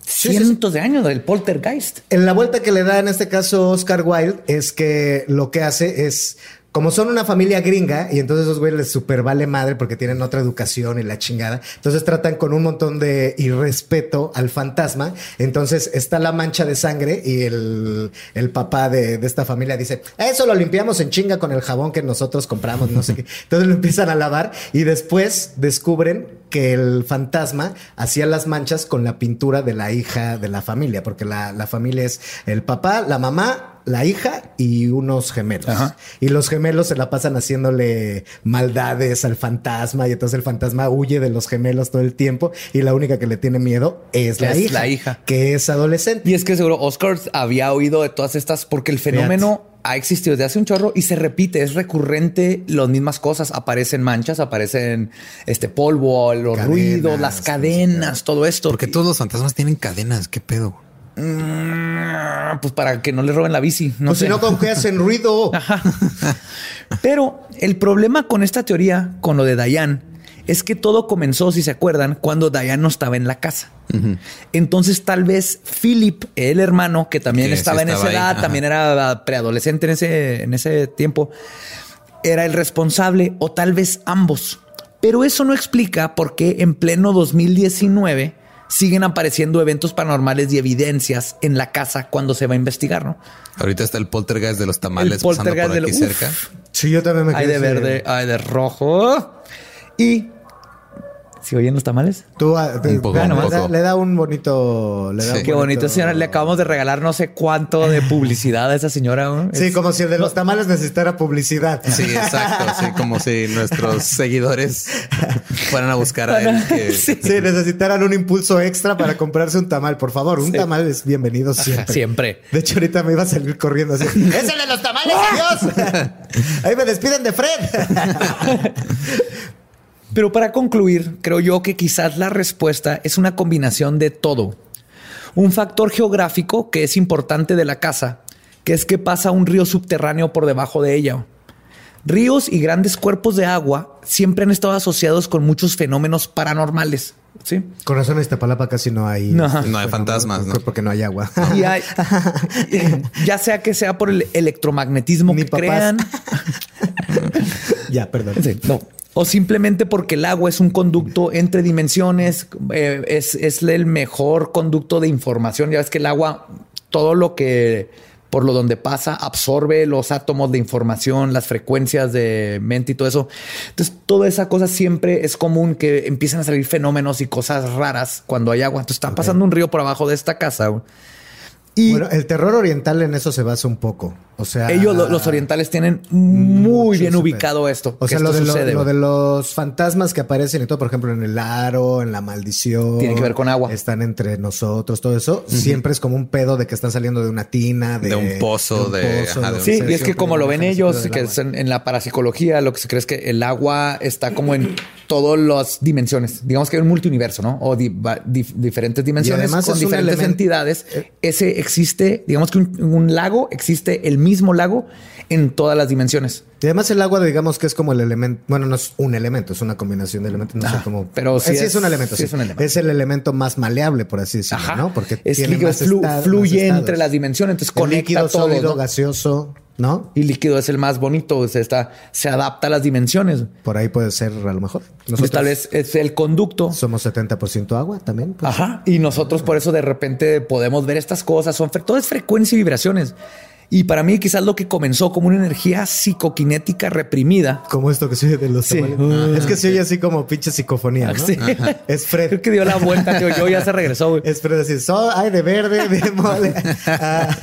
cientos de años del poltergeist. En la vuelta que le da en este caso Oscar Wilde es que lo que hace es, como son una familia gringa y entonces esos güeyes les super vale madre porque tienen otra educación y la chingada, entonces tratan con un montón de irrespeto al fantasma. Entonces está la mancha de sangre y el, el papá de, de esta familia dice, eso lo limpiamos en chinga con el jabón que nosotros compramos, no sé qué. Entonces lo empiezan a lavar y después descubren que el fantasma hacía las manchas con la pintura de la hija de la familia, porque la, la familia es el papá, la mamá, la hija y unos gemelos. Ajá. Y los gemelos se la pasan haciéndole maldades al fantasma y entonces el fantasma huye de los gemelos todo el tiempo y la única que le tiene miedo es, la, Es hija, la hija. que es adolescente. Y es que seguro Oscar había oído de todas estas porque el fenómeno ha existido desde hace un chorro y se repite, es recurrente, las mismas cosas, aparecen manchas, aparecen este polvo, los Cadenas, ruidos, las cadenas, todo esto. Porque todos los fantasmas tienen cadenas. ¿Qué pedo? Mm, pues para que no le roben la bici. No pues si no, ¿con qué hacen ruido? Pero el problema con esta teoría, con lo de Dayan, es que todo comenzó, si se acuerdan, cuando Dayan no estaba en la casa. Entonces, tal vez Philip, el hermano, que también Que sí estaba en esa ahí, edad, ajá. también era preadolescente en ese, en ese tiempo, era el responsable, o tal vez ambos. Pero eso no explica por qué en pleno 2019 siguen apareciendo eventos paranormales y evidencias en la casa cuando se va a investigar, ¿no? Ahorita está el poltergeist de los tamales El pasando por aquí del- uf. cerca. Sí, yo también me Hay quedé de así verde, hay de rojo. Y. ¿Se oyen los tamales? Tú ah, te- Un poco, bueno, un le da- poco. Le da un bonito. Le da Sí. un Qué bonito, señora. Le acabamos de regalar no sé cuánto de publicidad a esa señora. ¿no? Sí, Es- como si el de los tamales necesitara publicidad. Sí, exacto. Sí, como si nuestros seguidores fueran a buscar a él. Que... Sí. Si necesitaran un impulso extra para comprarse un tamal, por favor, un tamal es bienvenido siempre. Siempre. De hecho, ahorita me iba a salir corriendo así. ¡Es el de los tamales, adiós! Ahí me despiden de Fred. Pero para concluir, creo yo que quizás la respuesta es una combinación de todo. Un factor geográfico que es importante de la casa, que es que pasa un río subterráneo por debajo de ella. Ríos y grandes cuerpos de agua siempre han estado asociados con muchos fenómenos paranormales. ¿sí? Con razón, en Iztapalapa casi no hay. No. este, No hay fantasmas, ¿no? Porque no hay agua. Y hay- ya sea que sea por el electromagnetismo Ni que papás. crean, ya, perdón. Sí, no. O simplemente porque el agua es un conducto entre dimensiones, eh, es, es el mejor conducto de información. Ya ves que el agua, todo lo que por lo donde pasa, absorbe los átomos de información, las frecuencias de mente y todo eso. Entonces, toda esa cosa siempre es común que empiezan a salir fenómenos y cosas raras cuando hay agua. Entonces, está pasando un río por abajo de esta casa. Y Bueno, el terror oriental en eso se basa un poco. O sea, Ellos, lo- los orientales, tienen muy bien ubicado pedo. esto. O que sea, lo de, lo- sucede, lo, güey. de los fantasmas que aparecen y todo, por ejemplo, en el aro, en la maldición. Tiene que ver con agua. Están entre nosotros, todo eso. Siempre es como un pedo de que están saliendo de una tina, de, De un pozo, de- ajá, de un- Sí, sé, y es que como lo ven ellos, que agua. es en, en la parapsicología, lo que se cree es que el agua está como en todas las dimensiones. Digamos que hay un multiuniverso, ¿no? O di- va- dif- diferentes dimensiones además con diferentes entidades. Ese existe, digamos que un, un lago existe, el mismo lago en todas las dimensiones. Y además el agua, digamos que es como el elemento, bueno, no es un elemento, es una combinación de elementos, no sé Ajá, cómo. pero sí Eh, es- un elemento, sí sí. es un elemento. Es el elemento más maleable, por así decirlo, Ajá. ¿no? Porque es tiene líquido, más flu- fluye entre las dimensiones, entonces El conecta líquido, todo. sólido, ¿no? gaseoso, ¿no? Y líquido es el más bonito, se, está, se adapta a las dimensiones. Por ahí puede ser a lo mejor. Nosotros Tal vez es el conducto. somos 70% agua también. pues. Ajá. Y nosotros por eso de repente podemos ver estas cosas. Son todo es frecuencia y vibraciones. Y para mí quizás lo que comenzó como una energía psicoquinética reprimida. Como esto que se oye de los Sí. tamales. Es que se oye así como pinche psicofonía, ¿no? Sí. Es Fred. Creo que dio la vuelta, tío. Yo ya se regresó, güey. Es Fred así, so, ay, de verde, de mole. Ah,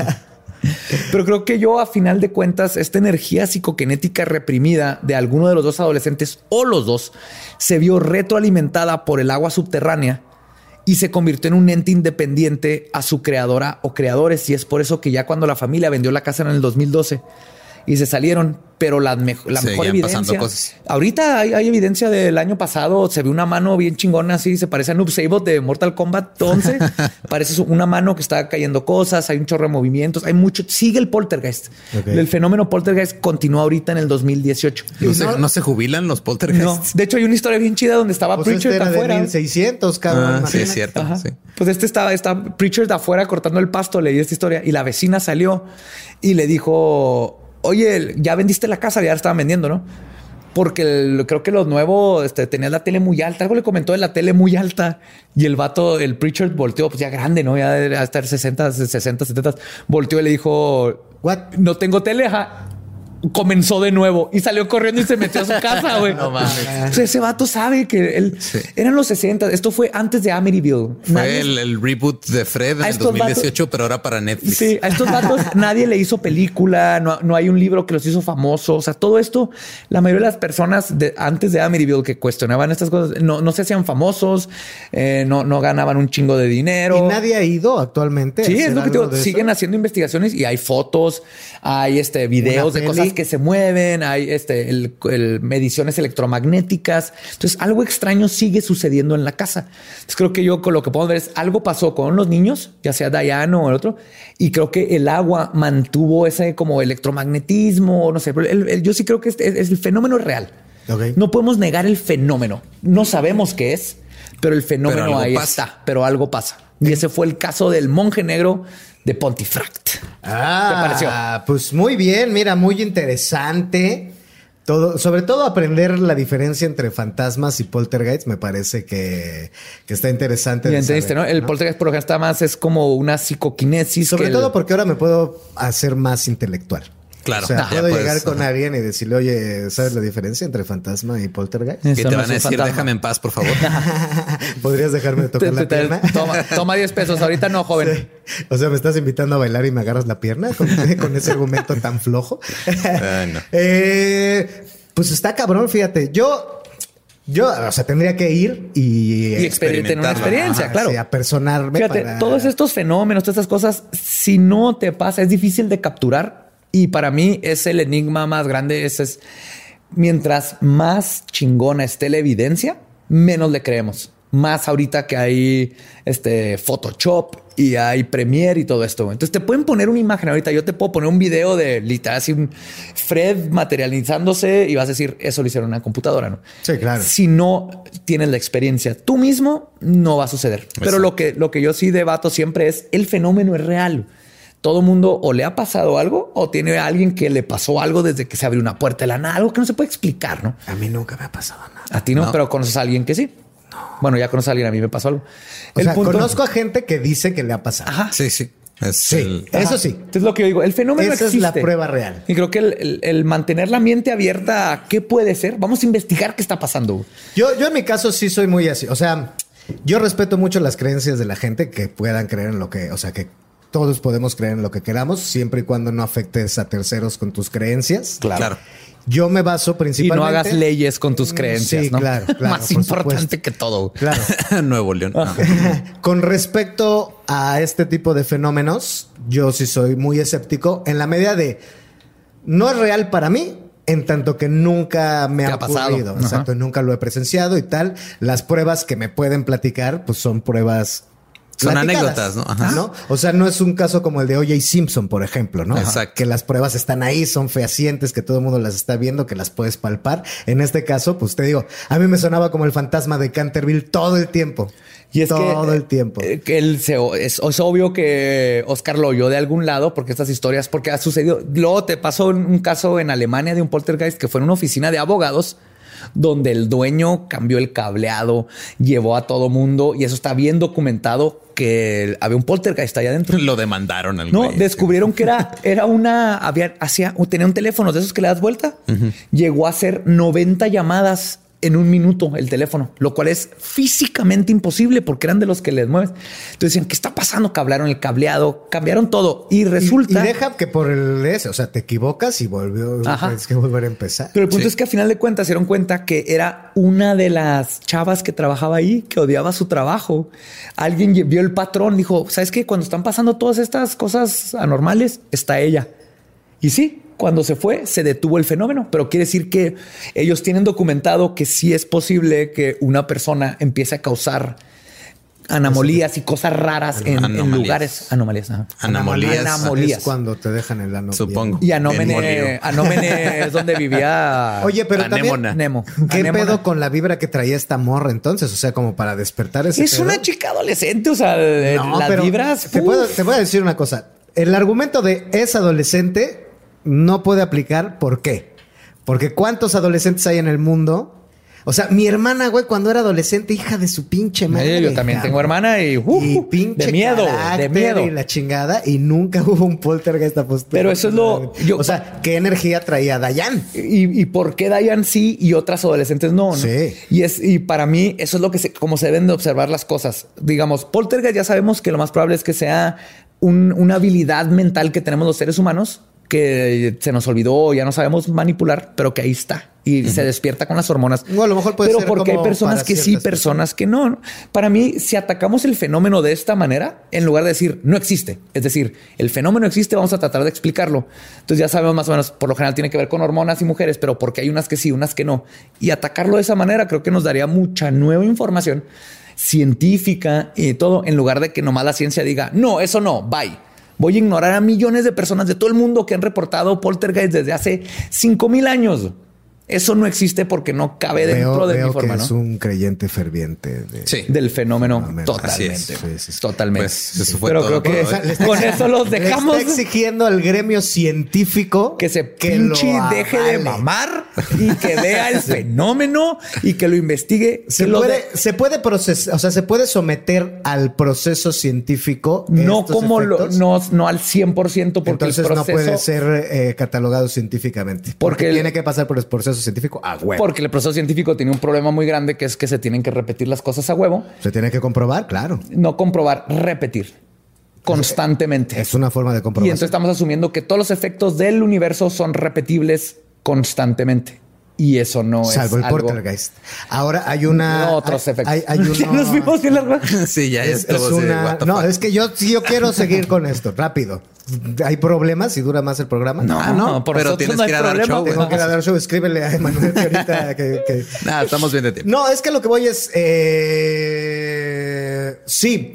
Pero creo que yo, a final de cuentas, esta energía psicoquinética reprimida de alguno de los dos adolescentes o los dos se vio retroalimentada por el agua subterránea y se convirtió en un ente independiente a su creadora o creadores. Y es por eso que ya cuando la familia vendió la casa en el 2012 y se salieron, pero la, mejo- la mejor Seguían evidencia. cosas. Ahorita hay, hay evidencia del año pasado. Se ve una mano bien chingona así. Se parece a Noob Saibot de Mortal Kombat 11. parece una mano que está cayendo cosas. Hay un chorro de movimientos. Hay mucho. Sigue el poltergeist. Ok. El fenómeno poltergeist continúa ahorita en el 2018. ¿No, se, no se jubilan los poltergeists? No, de hecho hay una historia bien chida donde estaba pues Preacher este de era de afuera. 1600, cabrón. Ah, sí, es cierto. Sí. Pues este estaba, está Preacher de afuera cortando el pasto, leí esta historia y la vecina salió y le dijo, oye, ya vendiste la casa, ya la estaban vendiendo, ¿no? Porque el- creo que los nuevos este, tenían la tele muy alta. Algo le comentó de la tele muy alta y el vato, el Preacher volteó, pues ya grande, ¿no? Ya de estar 60, 60, 70. Volteó y le dijo, What? no tengo tele, ajá. Comenzó de nuevo y salió corriendo y se metió a su casa, güey. No mames. O sea, ese vato sabe que él Sí. eran los 60. Esto fue antes de Amityville. Fue Nadie- el, el reboot de Fred en el estos 2018, pero ahora para Netflix. Sí, a estos datos nadie le hizo película, no, no hay un libro que los hizo famosos. O sea, todo esto, la mayoría de las personas de, antes de Amityville que cuestionaban estas cosas no, no se hacían famosos, eh, no, no ganaban un chingo de dinero. Y nadie ha ido actualmente. Sí, es lo que digo. Siguen eso? haciendo investigaciones y hay fotos, hay este videos de peli. Que se mueven, hay este el, el- mediciones electromagnéticas. Entonces, algo extraño sigue sucediendo en la casa. Entonces, creo que yo con lo que podemos ver es algo pasó con los niños, ya sea Diane o el otro, y creo que el agua mantuvo ese como electromagnetismo, no sé. pero el- el- yo sí creo que este es, es el fenómeno real. Ok. No podemos negar el fenómeno. No sabemos qué es, pero el fenómeno algo ahí pasa. está. Pero algo pasa. Y ese fue el caso del monje negro de Pontifract. Ah, ¿Te pareció? Pues muy bien, mira, muy interesante. Todo, sobre todo aprender la diferencia entre fantasmas y poltergeists me parece que, que está interesante. Y entendiste, saber, ¿no? El poltergeist por lo general está más, es como una psicoquinesis. Sobre que el- todo porque ahora me puedo hacer más intelectual. Claro. O sea, puedo puedes, llegar con alguien y decirle, oye, ¿sabes la diferencia entre fantasma y poltergeist? Y te no van a decir, fantasma. déjame en paz, por favor. ¿Podrías dejarme tocar te- la te- pierna? toma, toma 10 pesos. Ahorita no, joven. Sí. O sea, me estás invitando a bailar y me agarras la pierna con, con ese argumento tan flojo. Ay, no. Eh, pues está cabrón, fíjate. Yo, yo, o sea, tendría que ir y, Y tener una experiencia, Ajá, claro. sí, apersonarme. Fíjate, para- todos estos fenómenos, todas estas cosas, si no te pasa, es difícil de capturar. Y para mí es el enigma más grande. Ese es mientras más chingona esté la evidencia, menos le creemos. Más ahorita que hay este Photoshop y hay Premiere y todo esto. Entonces te pueden poner una imagen ahorita. Yo te puedo poner un video de literal así un Fred materializándose y vas a decir eso lo hicieron en una computadora, ¿no? Sí, claro. Si no tienes la experiencia tú mismo, no va a suceder. Pero lo que, lo que yo sí debato siempre es el fenómeno es real. Todo mundo o le ha pasado algo o tiene a alguien que le pasó algo desde que se abrió una puerta de la nada, algo que no se puede explicar, ¿no? A mí nunca me ha pasado nada. A ti no, No. pero conoces a alguien que sí. Bueno, ya conoces a alguien, a mí me pasó algo. O El sea, punto- conozco a gente que dice que le ha pasado. Ajá. Sí, sí. Es Sí, el- eso sí. Entonces lo que yo digo, el fenómeno Esa es la prueba real. Y creo que el, el- el mantener la mente abierta a qué puede ser, vamos a investigar qué está pasando. Yo, yo en mi caso sí soy muy así. O sea, yo respeto mucho las creencias de la gente que puedan creer en lo que, o sea, que todos podemos creer en lo que queramos, siempre y cuando no afectes a terceros con tus creencias. Claro. Yo me baso Y principalmente... no hagas leyes con tus creencias, Sí, ¿no? claro, claro, Más por importante supuesto. que todo. Claro. Nuevo León. No. Con respecto a este tipo de fenómenos, yo sí soy muy escéptico en la medida de no es real para mí. En tanto que nunca me ¿Qué ha ocurrido, Ajá. exacto, nunca lo he presenciado y tal. Las pruebas que me pueden platicar, pues son pruebas Son anécdotas, ¿no? Ajá. ¿no? O sea, no es un caso como el de O.J. Simpson, por ejemplo, ¿no? Exacto. Que las pruebas están ahí, son fehacientes, que todo el mundo las está viendo, que las puedes palpar. En este caso, pues te digo, a mí me sonaba como el fantasma de Canterville todo el tiempo. Y es todo que, el tiempo. eh, que él se, es, es obvio que Oscar lo oyó de algún lado porque estas historias, porque ha sucedido. Luego te pasó un, un caso en Alemania de un poltergeist que fue en una oficina de abogados donde el dueño cambió el cableado, llevó a todo mundo y eso está bien documentado que había un poltergeist allá adentro. Lo demandaron al No, güey. descubrieron que era, era una, había, hacía, tenía un teléfono de esos que le das vuelta. Llegó a hacer 90 llamadas en un minuto el teléfono, lo cual es físicamente imposible porque eran de los que les mueves. Entonces decían, ¿qué está pasando? Cablaron el cableado, cambiaron todo y resulta... Y, deja que por el ese, o sea, te equivocas y volvió, Ajá. tienes que volver a empezar. Pero el punto Sí. es que a final de cuentas se dieron cuenta que era una de las chavas que trabajaba ahí, que odiaba su trabajo. Alguien vio el patrón, dijo, ¿sabes qué? Cuando están pasando todas estas cosas anormales, está ella. Y sí, cuando se fue, se detuvo el fenómeno, pero quiere decir que ellos tienen documentado que sí es posible que una persona empiece a causar anomalías y cosas raras en, lugares. Anomalías. ajá. Anomalías. Anomalías. Es cuando te dejan el ano. Supongo. Y Anómene. Anómene es donde vivía. Oye, pero también. Nemo. ¿qué Anémona. pedo con la vibra que traía esta morra entonces? O sea, como para despertar ese Es pedo. una chica adolescente, o sea, de- No, las pero vibras. Te, puedo- te voy a decir una cosa. El argumento de es adolescente no puede aplicar. ¿Por qué? Porque ¿cuántos adolescentes hay en el mundo? O sea, mi hermana, güey, cuando era adolescente, hija de su pinche madre. Yo también cabrón. tengo hermana y, y pinche de miedo, de miedo. y la chingada y nunca hubo un poltergeist a postura. Pero eso es lo- yo- o sea, ¿qué energía traía Dayan? Y, y por qué Diane sí y otras adolescentes no, ¿no? Sí. Y es y para mí eso es lo que se, como se deben de observar las cosas. Digamos, poltergeist ya sabemos que lo más probable es que sea un- una habilidad mental que tenemos los seres humanos que se nos olvidó, ya no sabemos manipular, pero que ahí está y se despierta con las hormonas. A lo mejor puede pero ser porque hay personas que sí, personas que no. ¿no? Para mí, si atacamos el fenómeno de esta manera, en lugar de decir no existe, es decir, el fenómeno existe, vamos a tratar de explicarlo. Entonces ya sabemos más o menos, por lo general tiene que ver con hormonas y mujeres, pero porque hay unas que sí, unas que no. Y atacarlo de esa manera creo que nos daría mucha nueva información científica y todo, en lugar de que nomás la ciencia diga, no, eso no, bye. Voy a ignorar a millones de personas de todo el mundo que han reportado poltergeist desde hace 5000 años. Eso no existe porque no cabe dentro Veo, de veo mi forma, que ¿no? es un creyente ferviente. De... Sí. Del fenómeno Fenómeno. totalmente. Así es. Sí, sí, sí. Totalmente. Pues, eso fue Pero todo creo que está- con eso los le dejamos está exigiendo al gremio científico que se que lo pinche y deje de mamar y que vea el fenómeno y que lo investigue. Se lo puede, de- se puede procesar, o sea, se puede someter al proceso científico. no como lo, no, no al 100% porque Entonces el no proceso puede ser eh, catalogado científicamente. Porque, Porque el- tiene que pasar por el proceso científico a huevo. porque el proceso científico tiene un problema muy grande que es que se tienen que repetir las cosas a huevo, Se tiene que comprobar, claro. no comprobar, repetir constantemente. Es una forma de Y comprobar. entonces estamos asumiendo que todos los efectos del universo son repetibles constantemente. Y eso no Salvo es el algo... poltergeist. Ahora hay una. No, otros hay- efectos. Hay, hay Ya uno- nos fuimos bien largo. Sí, ya, ya Es, es una- no, es que yo, sí, yo quiero seguir con esto, rápido. ¿Hay problemas si dura más el programa? No, Ah, no, por pero tienes no que ir a dar problema. show, Tengo que ir a dar show, escríbele a Emanuel que ahorita que- que, Nah, estamos bien de tiempo. No, es que lo que voy es. eh, sí.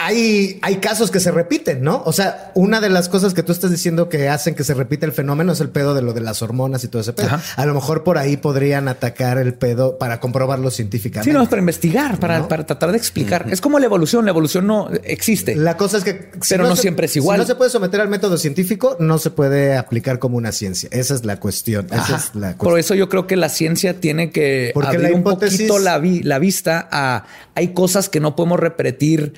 Hay, hay casos que se repiten, ¿no? O sea, una de las cosas que tú estás diciendo que hacen que se repita el fenómeno es el pedo de lo de las hormonas y todo ese pedo. Ajá. A lo mejor por ahí podrían atacar el pedo para comprobarlo científicamente. Sí, no, es para investigar, para, ¿No? para tratar de explicar. Es como la evolución. La evolución no existe. La cosa es que. Pero no se- siempre es igual. Si no se puede someter al método científico, no se puede aplicar como una ciencia. Esa es la cuestión. Esa Ajá. es la Por cuestión. eso yo creo que la ciencia tiene que Porque abrir la un poquito la, vi- la vista a hay cosas que no podemos repetir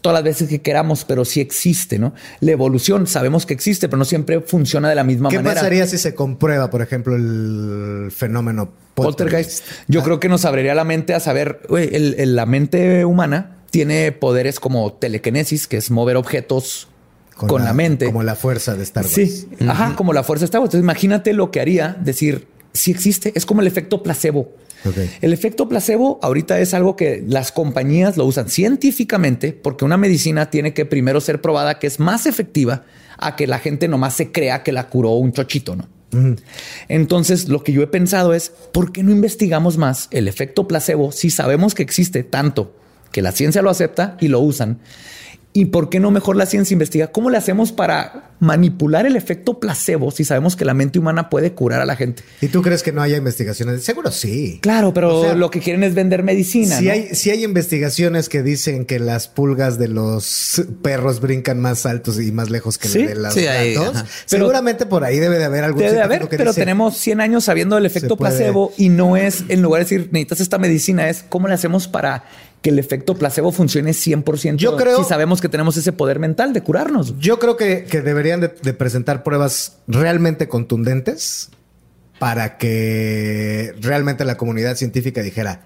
todas las veces que queramos, pero sí existe, ¿no? La evolución sabemos que existe, pero no siempre funciona de la misma ¿Qué manera. pasaría si se comprueba, por ejemplo, el fenómeno Poltergeist. Yo creo que nos abriría la mente a saber, el- el- la mente humana tiene poderes como telequinesis, que es mover objetos con, la, mente. Como la fuerza de Star Wars. Sí, ajá, como la fuerza de Star Wars. Entonces imagínate lo que haría decir, si existe, es como el efecto placebo. El efecto placebo ahorita es algo que las compañías lo usan científicamente porque una medicina tiene que primero ser probada que es más efectiva a que la gente nomás se crea que la curó un chochito, ¿no? Entonces, lo que yo he pensado es, ¿por qué no investigamos más el efecto placebo si sabemos que existe tanto que la ciencia lo acepta y lo usan? ¿Y por qué no mejor la ciencia investiga cómo le hacemos para manipular el efecto placebo si sabemos que la mente humana puede curar a la gente? ¿Y tú crees que no haya investigaciones? Seguro sí. Claro, pero O sea, lo que quieren es vender medicina. Si ¿no? hay, si hay investigaciones que dicen que las pulgas de los perros brincan más altos y más lejos que Sí, de los sí, gatos, seguramente por ahí debe de haber algún Debe de haber, que pero dice, tenemos 100 años sabiendo el efecto placebo y no es, en lugar de decir necesitas esta medicina, es cómo le hacemos para que el efecto placebo funcione 100% Yo creo- si sabemos que tenemos ese poder mental de curarnos. Yo creo que, que deberían de, de presentar pruebas realmente contundentes para que realmente la comunidad científica dijera,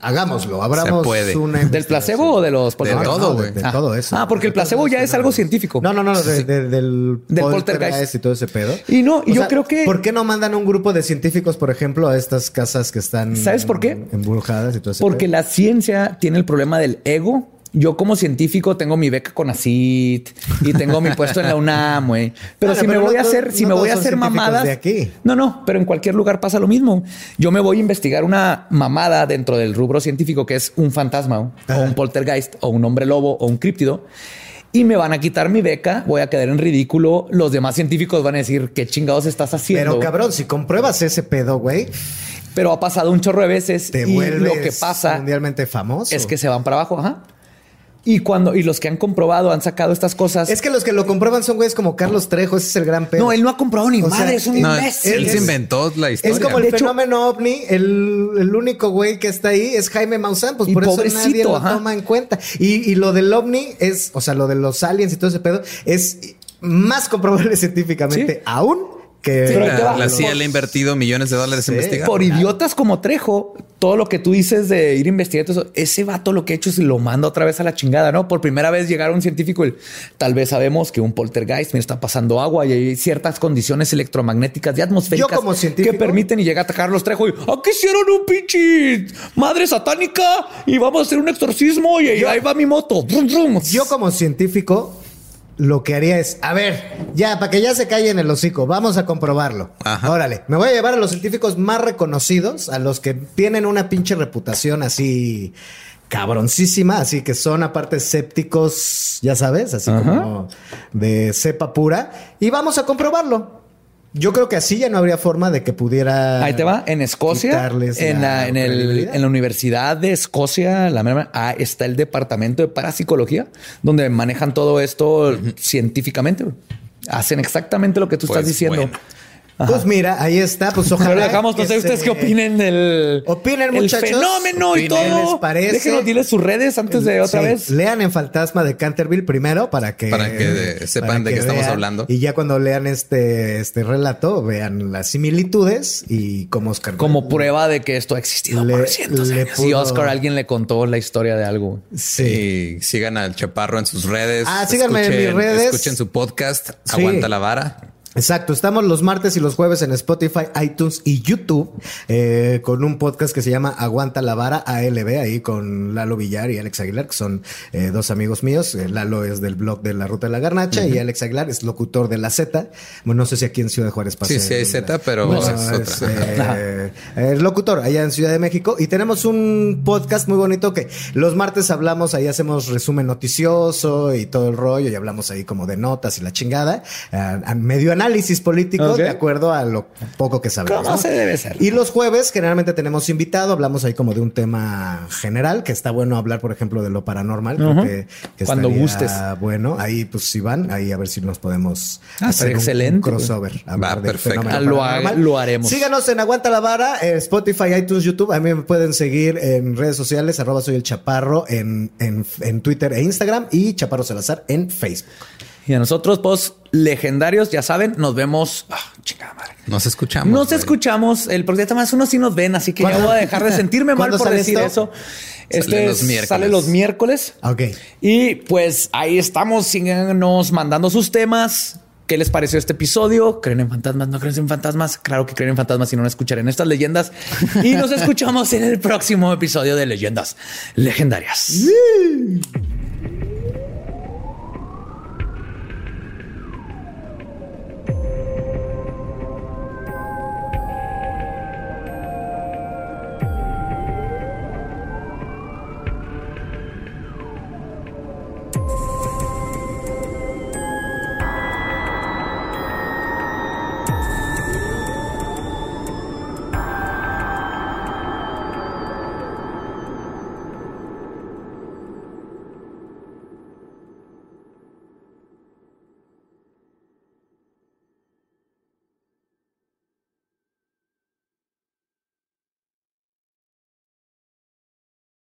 hagámoslo, abramos puede. una ¿Del investigación". placebo o de los De poltergeist? todo, de, güey. de Ah. todo eso. Ah, porque el De todo placebo ya es algo científico. No, no, no, de- de- del, Del poltergeist. y todo ese pedo. Y no, y yo sea, creo que- ¿Por qué no mandan un grupo de científicos, por ejemplo, a estas casas que están... ¿Sabes por qué? Embrujadas y todo ese Porque pedo? la ciencia tiene el problema del ego. Yo como científico tengo mi beca con ACIT y tengo mi puesto en la UNAM, güey. Pero si me voy no a hacer, si no me voy a hacer mamadas de aquí. No, no, pero en cualquier lugar pasa lo mismo. Yo me voy a investigar una mamada dentro del rubro científico que es un fantasma o un poltergeist o un hombre lobo o un críptido. Y me van a quitar mi beca, voy a quedar en ridículo. Los demás científicos van a decir qué chingados estás haciendo. Pero cabrón, si compruebas ese pedo, güey, Pero ha pasado un chorro de veces te y vuelves lo que pasa mundialmente famoso. es que se van para abajo, ajá. Y cuando y los que han comprobado han sacado estas cosas. Es que los que lo comprueban son güeyes como Carlos Trejo, ese es el gran pedo. no, él no ha comprobado ni O sea, madre, es un No, imbécil. él Es- se inventó la historia. Es como el De hecho- fenómeno ovni, el, el único güey que está ahí es Jaime Maussan, pues por eso nadie lo ajá. toma en cuenta. Y, y lo del ovni es, o sea, lo de los aliens y todo ese pedo, es más comprobable científicamente Sí. aún que la, la CIA le ha invertido millones de dólares Sí. en investigar. Por idiotas como Trejo, todo lo que tú dices de ir a investigar, todo eso, ese vato lo que ha hecho es lo manda otra vez a la chingada, ¿no? Por primera vez llegar a un científico y tal vez sabemos que un poltergeist, mira, está pasando agua y hay ciertas condiciones electromagnéticas y atmosféricas Yo como científico- que permiten y llega a Carlos Trejo y aquí hicieron un pinche madre satánica y vamos a hacer un exorcismo y ahí va mi moto. Yo como científico lo que haría es, a ver, ya, para que ya se calle en el hocico, vamos a comprobarlo. Ajá. Órale, me voy a llevar a los científicos más reconocidos, a los que tienen una pinche reputación así cabroncísima, así que son aparte escépticos, ya sabes, así como de cepa pura, y vamos a comprobarlo. Yo creo que así ya no habría forma de que pudiera. Ahí te va, en Escocia, en la la, en, el- en la Universidad de Escocia, la ah, está el departamento de parapsicología, donde manejan todo esto científicamente. Hacen exactamente lo que tú Pues estás diciendo. bueno. Pues mira, ahí está, pues ojalá. Pero dejamos, no que sé ustedes qué opinen del Opinen, el muchachos. fenómeno y todo. ¿les parece? Déjenos, diles sus redes antes de otra Sí, vez. Lean en Fantasma de Canterville primero para que Para que sepan de qué estamos hablando. Y ya cuando lean este, este relato, vean las similitudes y cómo Oscar. Como prueba de que esto ha existido Le- por cientos le años. Y pudo- Oscar, alguien le contó la historia de algo. Sí. Y sigan al Chaparro en sus redes. Ah, síganme en mis redes. Escuchen su podcast, Sí. Aguanta la Vara. Exacto, estamos los martes y los jueves en Spotify, iTunes y YouTube eh, con un podcast que se llama Aguanta la Vara ALB, ahí con Lalo Villar y Alex Aguilar, que son eh, dos amigos míos. Eh, Lalo es del blog de La Ruta de la Garnacha y Alex Aguilar es locutor de La Z. Bueno, no sé si aquí en Ciudad Juárez pasa. Sí, sí hay Z, pero No, es es, otra. eh, locutor allá en Ciudad de México y tenemos un podcast muy bonito que los martes hablamos, ahí hacemos resumen noticioso y todo el rollo y hablamos ahí como de notas y la chingada, a- a medio análisis político de acuerdo a lo poco que sabemos. ¿Cómo ¿no? se debe ser? Y los jueves generalmente tenemos invitado, hablamos ahí como de un tema general, que está bueno hablar, por ejemplo, de lo paranormal. que, que Cuando gustes. Bueno, ahí pues si van, ahí a ver si nos podemos Ah, hacer excelente, un crossover. Va, del perfecto. fenómeno lo ha- lo haremos. Síganos en Aguanta la Vara, eh, Spotify, iTunes, YouTube. A mí me pueden seguir en redes sociales, arroba soy el chaparro en, en, en Twitter e Instagram y Chaparro Salazar en Facebook. Y a nosotros, pues, legendarios, ya saben, nos vemos. Ah, chingada madre. Nos escuchamos. Nos güey. escuchamos el próximo más uno sí nos ven, así que ya voy a dejar de sentirme mal ¿Cuándo por sale decir esto? eso. Este los es- miércoles. sale los miércoles. Ok. Y pues ahí estamos, síganos mandando sus temas. ¿Qué les pareció este episodio? ¿Creen en fantasmas? ¿No creen en fantasmas? Claro que creen en fantasmas y no escucharán estas leyendas. Y nos escuchamos en el próximo episodio de Leyendas Legendarias.